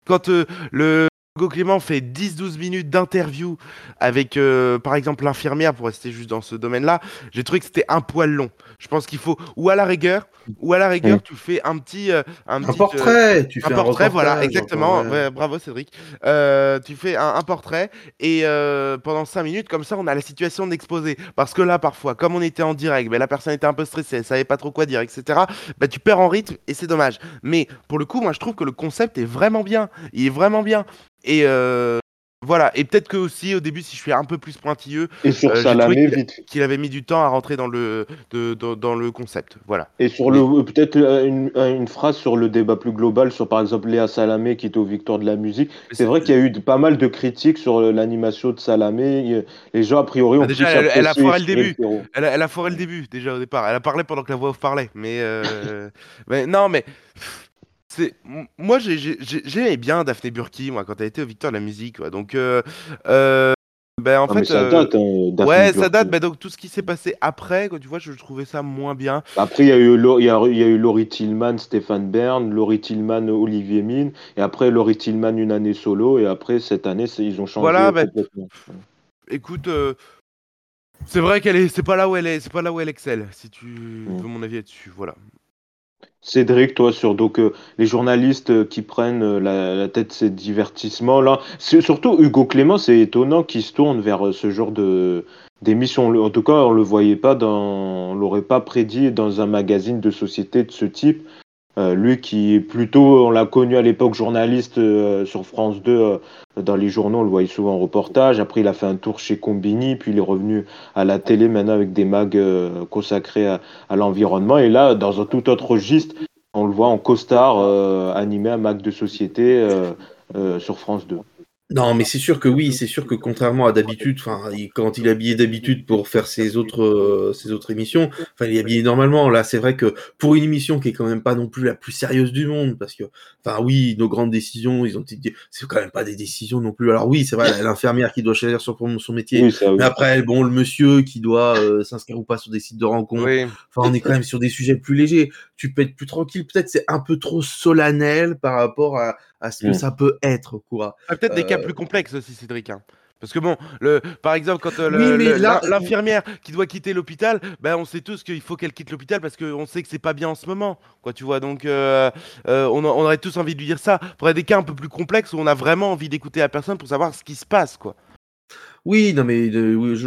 Speaker 4: quand le, Hugo Clément fait 10-12 minutes d'interview avec, euh, par exemple, l'infirmière, pour rester juste dans ce domaine-là. J'ai trouvé que c'était un poil long. Je pense qu'il faut, ou à la rigueur, ou à la rigueur, tu fais un petit, euh,
Speaker 3: un, portrait. Euh,
Speaker 4: tu fais un, portrait, voilà, exactement. bravo Cédric. tu fais un, portrait et pendant 5 minutes, comme ça, on a la situation d'exposer. Parce que là, parfois, comme on était en direct, ben, la personne était un peu stressée, elle savait pas trop quoi dire, etc. Ben, tu perds en rythme et c'est dommage. Mais pour le coup, moi, je trouve que le concept est vraiment bien. Il est vraiment bien. Et euh, voilà, et peut-être que aussi au début, si je suis un peu plus pointilleux,
Speaker 1: et sur euh,
Speaker 4: vite. qu'il avait mis du temps à rentrer dans le, dans, le concept. Voilà.
Speaker 1: Et sur le peut-être une, une, phrase sur le débat plus global, sur par exemple Léa Salamé qui est au Victoire de la musique. C'est vrai qu'il y a eu pas mal de critiques sur l'animation de Salamé. Les gens, a priori, ont
Speaker 4: bah, déjà, elle, a foiré le début. Elle a, elle a, foiré le début, déjà au départ. Elle a parlé pendant que la voix parlait. Mais, euh, mais non, mais moi j'aimais bien Daphné Burki moi quand elle était au Victoire de la musique donc euh, euh, ben en fait
Speaker 1: ça euh, date hein,
Speaker 4: ouais ça date ben donc tout ce qui s'est passé après tu vois je trouvais ça moins bien.
Speaker 1: Après il y a eu il y a, eu Laurie Tillman Stéphane Bern Laurie Tillman Olivier Mine et après Laurie Tillman une année solo et après cette année ils ont changé
Speaker 4: voilà ben, écoute c'est vrai qu'elle est c'est pas là où elle est c'est pas là où elle excelle si tu mm. veux mon avis là-dessus voilà
Speaker 1: Cédric, toi, sur donc euh, les journalistes euh, qui prennent euh, la, tête de ces divertissements-là, surtout Hugo Clément, c'est étonnant qu'il se tourne vers ce genre de d'émission. En tout cas, on le voyait pas dans, on l'aurait pas prédit dans un magazine de société de ce type. Euh, lui qui plutôt, on l'a connu à l'époque journaliste euh, sur France 2 euh, dans les journaux, on le voyait souvent en reportage. Après, il a fait un tour chez Combini, puis il est revenu à la télé maintenant avec des mags consacrés à, l'environnement. Et là, dans un tout autre registre, on le voit en costard animé un mag de société sur France 2.
Speaker 3: Non, mais c'est sûr que oui, c'est sûr que contrairement à d'habitude, enfin, quand il est habillé d'habitude pour faire ses autres, euh, ses autres émissions, enfin, il est habillé normalement. Là, c'est vrai que pour une émission qui est quand même pas non plus la plus sérieuse du monde, parce que, enfin, oui, nos grandes décisions, ils ont été, c'est quand même pas des décisions non plus. Alors oui, c'est vrai, l'infirmière qui doit choisir son, son métier, mais après, bon, le monsieur qui doit euh, s'inscrire ou pas sur des sites de rencontres. Enfin, on est quand même sur des sujets plus légers. Tu peux être plus tranquille. Peut-être c'est un peu trop solennel par rapport à, à ce que mmh. ça peut être, quoi.
Speaker 4: Ah, peut-être des cas euh, plus complexes aussi, Cédric. Hein. Parce que bon, le, par exemple, quand euh, l'infirmière qui doit quitter l'hôpital, ben, on sait tous qu'il faut qu'elle quitte l'hôpital parce qu'on sait que c'est pas bien en ce moment. Quoi, tu vois, donc euh, on, on, aurait tous envie de lui dire ça. Pour des cas un peu plus complexes où on a vraiment envie d'écouter la personne pour savoir ce qui se passe. quoi.
Speaker 3: Oui, non, mais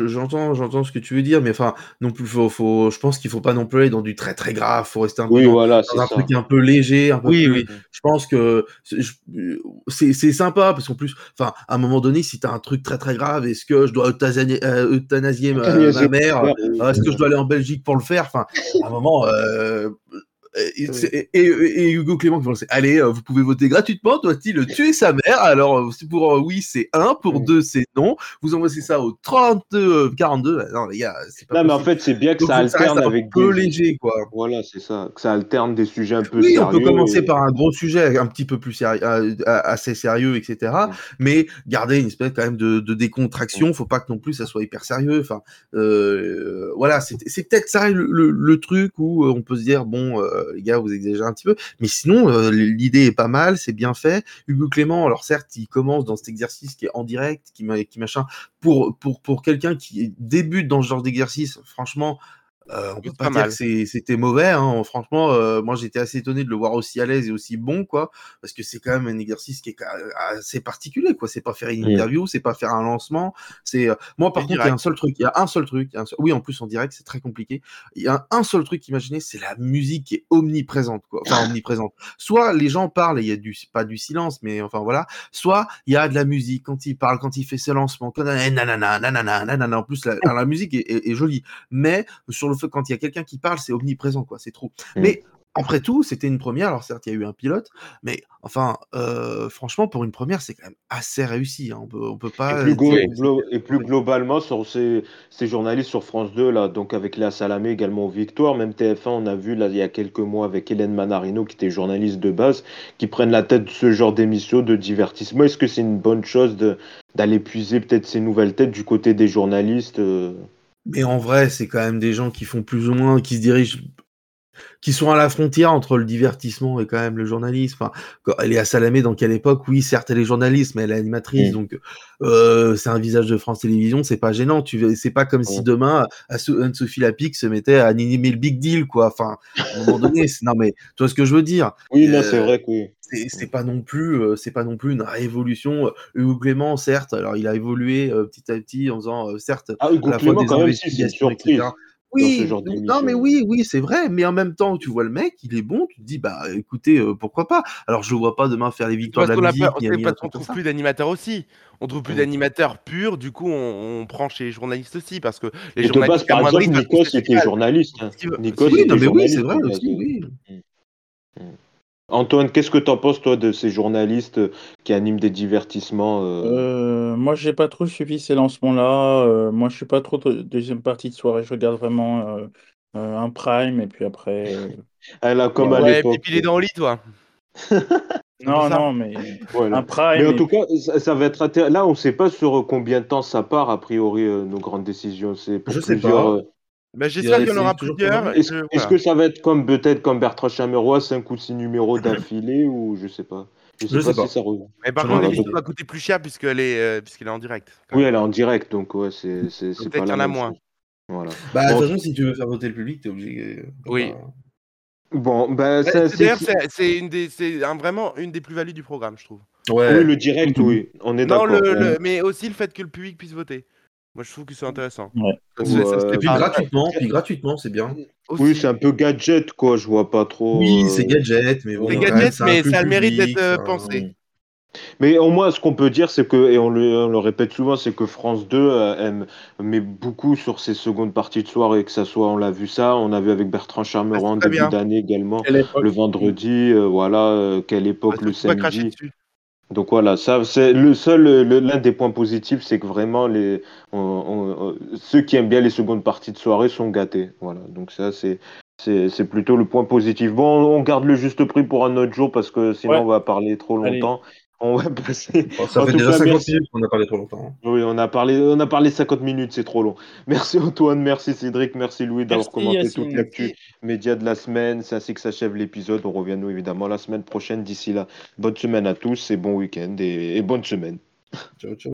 Speaker 3: j'entends, j'entends ce que tu veux dire, mais enfin, non plus, faut, faut, je pense qu'il faut pas non plus aller dans du très très grave. Faut rester un peu dans,
Speaker 1: voilà,
Speaker 3: un truc un peu léger, un peu
Speaker 4: Oui, oui.
Speaker 3: Je pense que c'est c'est sympa parce qu'en plus, enfin, à un moment donné, si tu as un truc très très grave, est-ce que je dois euthanasier, euh, euthanasier ma, mère? Est-ce que je dois aller en Belgique pour le faire? Enfin, à un moment, euh, et, Hugo Clément qui va Allez, euh, vous pouvez voter gratuitement. Doit-il tuer sa mère? Alors, euh, pour euh, oui, c'est 1. Pour 2, c'est non. Vous envoyez ça au 32, 42. Non, les gars,
Speaker 1: c'est pas. Non, mais en fait, c'est bien que ça alterne avec.
Speaker 3: Un peu léger, quoi.
Speaker 1: Voilà, c'est ça. Que ça alterne des sujets un peu
Speaker 3: oui,
Speaker 1: sérieux.
Speaker 3: on peut commencer par un gros sujet, un petit peu plus sérieux, assez sérieux, etc. Mais garder une espèce quand même de, décontraction. Faut pas que non plus ça soit hyper sérieux. Enfin, voilà, c'est peut-être ça le, truc où on peut se dire, bon, les gars, vous exagérez un petit peu. Mais sinon, euh, l'idée est pas mal, c'est bien fait. Hugo Clément, alors certes, il commence dans cet exercice qui est en direct, qui, qui machin. Pour, pour, pour quelqu'un qui débute dans ce genre d'exercice, franchement, euh, on peut pas, dire que c'était mauvais. Hein. Franchement, euh, moi j'étais assez étonné de le voir aussi à l'aise et aussi bon, quoi, parce que c'est quand même un exercice qui est assez particulier, quoi. C'est pas faire une interview, c'est pas faire un lancement. C'est euh, moi par contre, il y a un seul truc, il y a un seul truc. Oui, en plus en direct, c'est très compliqué. Il y a un, seul truc, imaginez, c'est la musique qui est omniprésente, quoi. Enfin omniprésente. Soit les gens parlent et il y a du pas du silence, mais enfin voilà. Soit il y a de la musique quand il parle, quand il fait ses lancements, quand nanana, nanana, nanana. En plus, la, la musique est, est, est jolie, mais sur le quand il y a quelqu'un qui parle, c'est omniprésent, quoi. C'est trop. Mmh. Mais après tout, c'était une première. Alors certes, il y a eu un pilote, mais enfin, euh, franchement, pour une première, c'est quand même assez réussi. Hein. On peut, on peut pas.
Speaker 1: Et plus, globalement, sur ces, journalistes sur France 2, là, donc avec Léa Salamé également aux Victoires, même TF1, on a vu là il y a quelques mois avec Hélène Manarino, qui était journaliste de base, qui prennent la tête de ce genre d'émission de divertissement. Est-ce que c'est une bonne chose d'aller puiser peut-être ces nouvelles têtes du côté des journalistes euh?
Speaker 3: Mais en vrai, c'est quand même des gens qui font plus ou moins, qui se dirigent qui sont à la frontière entre le divertissement et quand même le journalisme. Enfin, elle est à Salamé dans quelle époque? Oui, certes, elle est journaliste, mais elle est animatrice, donc euh, c'est un visage de France Télévisions, c'est pas gênant. Tu, c'est pas comme si demain Anne-Sophie Lapic se mettait à animer le big deal, quoi. Enfin, à un moment donné, non mais tu vois ce que je veux dire?
Speaker 1: Oui, là, c'est euh, vrai que oui.
Speaker 3: C'est pas non plus, euh, c'est pas non plus une révolution. Hugo Clément, certes, alors il a évolué petit à petit en faisant, certes,
Speaker 1: ah, Hugo à Clément, quand même, si, c'est etc.
Speaker 3: Oui, non mais oui, oui, c'est vrai, mais en même temps, tu vois le mec, il est bon, tu te dis, bah écoutez, euh, pourquoi pas Alors je ne vois pas demain faire les victoires de la musique.
Speaker 4: on, ne trouve plus d'animateurs aussi. On trouve plus d'animateurs purs, du coup on, prend chez les journalistes aussi, parce que les journalistes...
Speaker 1: par exemple, Nico, c'était journaliste. Hein.
Speaker 3: oui, non mais oui, c'est vrai aussi, oui.
Speaker 1: Mmh. Mmh. Antoine, qu'est-ce que tu en penses, toi, de ces journalistes qui animent des divertissements
Speaker 2: euh? Euh, Moi, j'ai pas trop suivi ces lancements-là. Euh, moi, je suis pas trop deuxième partie de soirée. Je regarde vraiment un prime et puis après.
Speaker 1: Elle a comme à
Speaker 4: ouais, l'époque. Et puis il est dans le lit, toi.
Speaker 2: non, non, mais un prime.
Speaker 1: Mais en tout cas, ça, va être Là, on ne sait pas sur combien de temps ça part, a priori, nos grandes décisions. C'est
Speaker 3: pour je plusieurs. Sais pas.
Speaker 4: Bah, j'espère qu'il y en aura plusieurs.
Speaker 1: Est-ce que ça va être comme peut-être comme Bertrand Chameroy, 5 ou 6 numéros d'affilée ou je sais pas.
Speaker 3: Je sais, sais pas, si ça
Speaker 4: revient. Mais par contre, l'émission va coûter plus cher puisqu'elle est, euh, puisqu'elle est en direct.
Speaker 1: Oui, elle est en direct, donc ouais, c'est
Speaker 4: Peut-être qu'il y en a moins.
Speaker 3: Voilà. Bah, de toute façon, si tu veux faire voter le public, t'es obligé.
Speaker 4: Euh, oui.
Speaker 1: Bon, bah,
Speaker 4: D'ailleurs, c'est une des, c'est vraiment une des plus-values du programme, je trouve.
Speaker 1: Ouais. Oui, le direct, oui, on est d'accord.
Speaker 4: Le, mais aussi le fait que le public puisse voter. Moi, je trouve que c'est intéressant.
Speaker 3: Ouais. et puis gratuitement, puis gratuitement, c'est bien.
Speaker 1: Oui, c'est un peu gadget, quoi. Je vois pas trop.
Speaker 3: Oui, c'est gadget, mais bon.
Speaker 4: C'est gadget, mais ça a le mérite d'être euh, pensé.
Speaker 1: Mais au moins, ce qu'on peut dire, c'est que, et on le, répète souvent, c'est que France 2 euh, aime, met beaucoup sur ses secondes parties de soirée, que ça soit, on l'a vu ça, on a vu avec Bertrand Charmeron ah, début d'année également, le vendredi, euh, voilà, quelle époque, ah, le samedi. Donc voilà, ça c'est le seul, l'un des points positifs, c'est que vraiment les, ceux qui aiment bien les secondes parties de soirée sont gâtés. Voilà, donc ça c'est c'est plutôt le point positif. Bon, on garde le juste prix pour un autre jour parce que sinon on va parler trop longtemps. On va passer.
Speaker 3: ça fait déjà 50 minutes qu'on a parlé trop longtemps. Hein.
Speaker 1: Oui, on a parlé, on a parlé 50 minutes, c'est trop long. Merci Antoine, merci Cédric, merci Louis d'avoir commenté toute l'actu média de la semaine. C'est ainsi que s'achève l'épisode. On revient nous évidemment la semaine prochaine. D'ici là, bonne semaine à tous et bon week-end et, et bonne semaine. Ciao, ciao.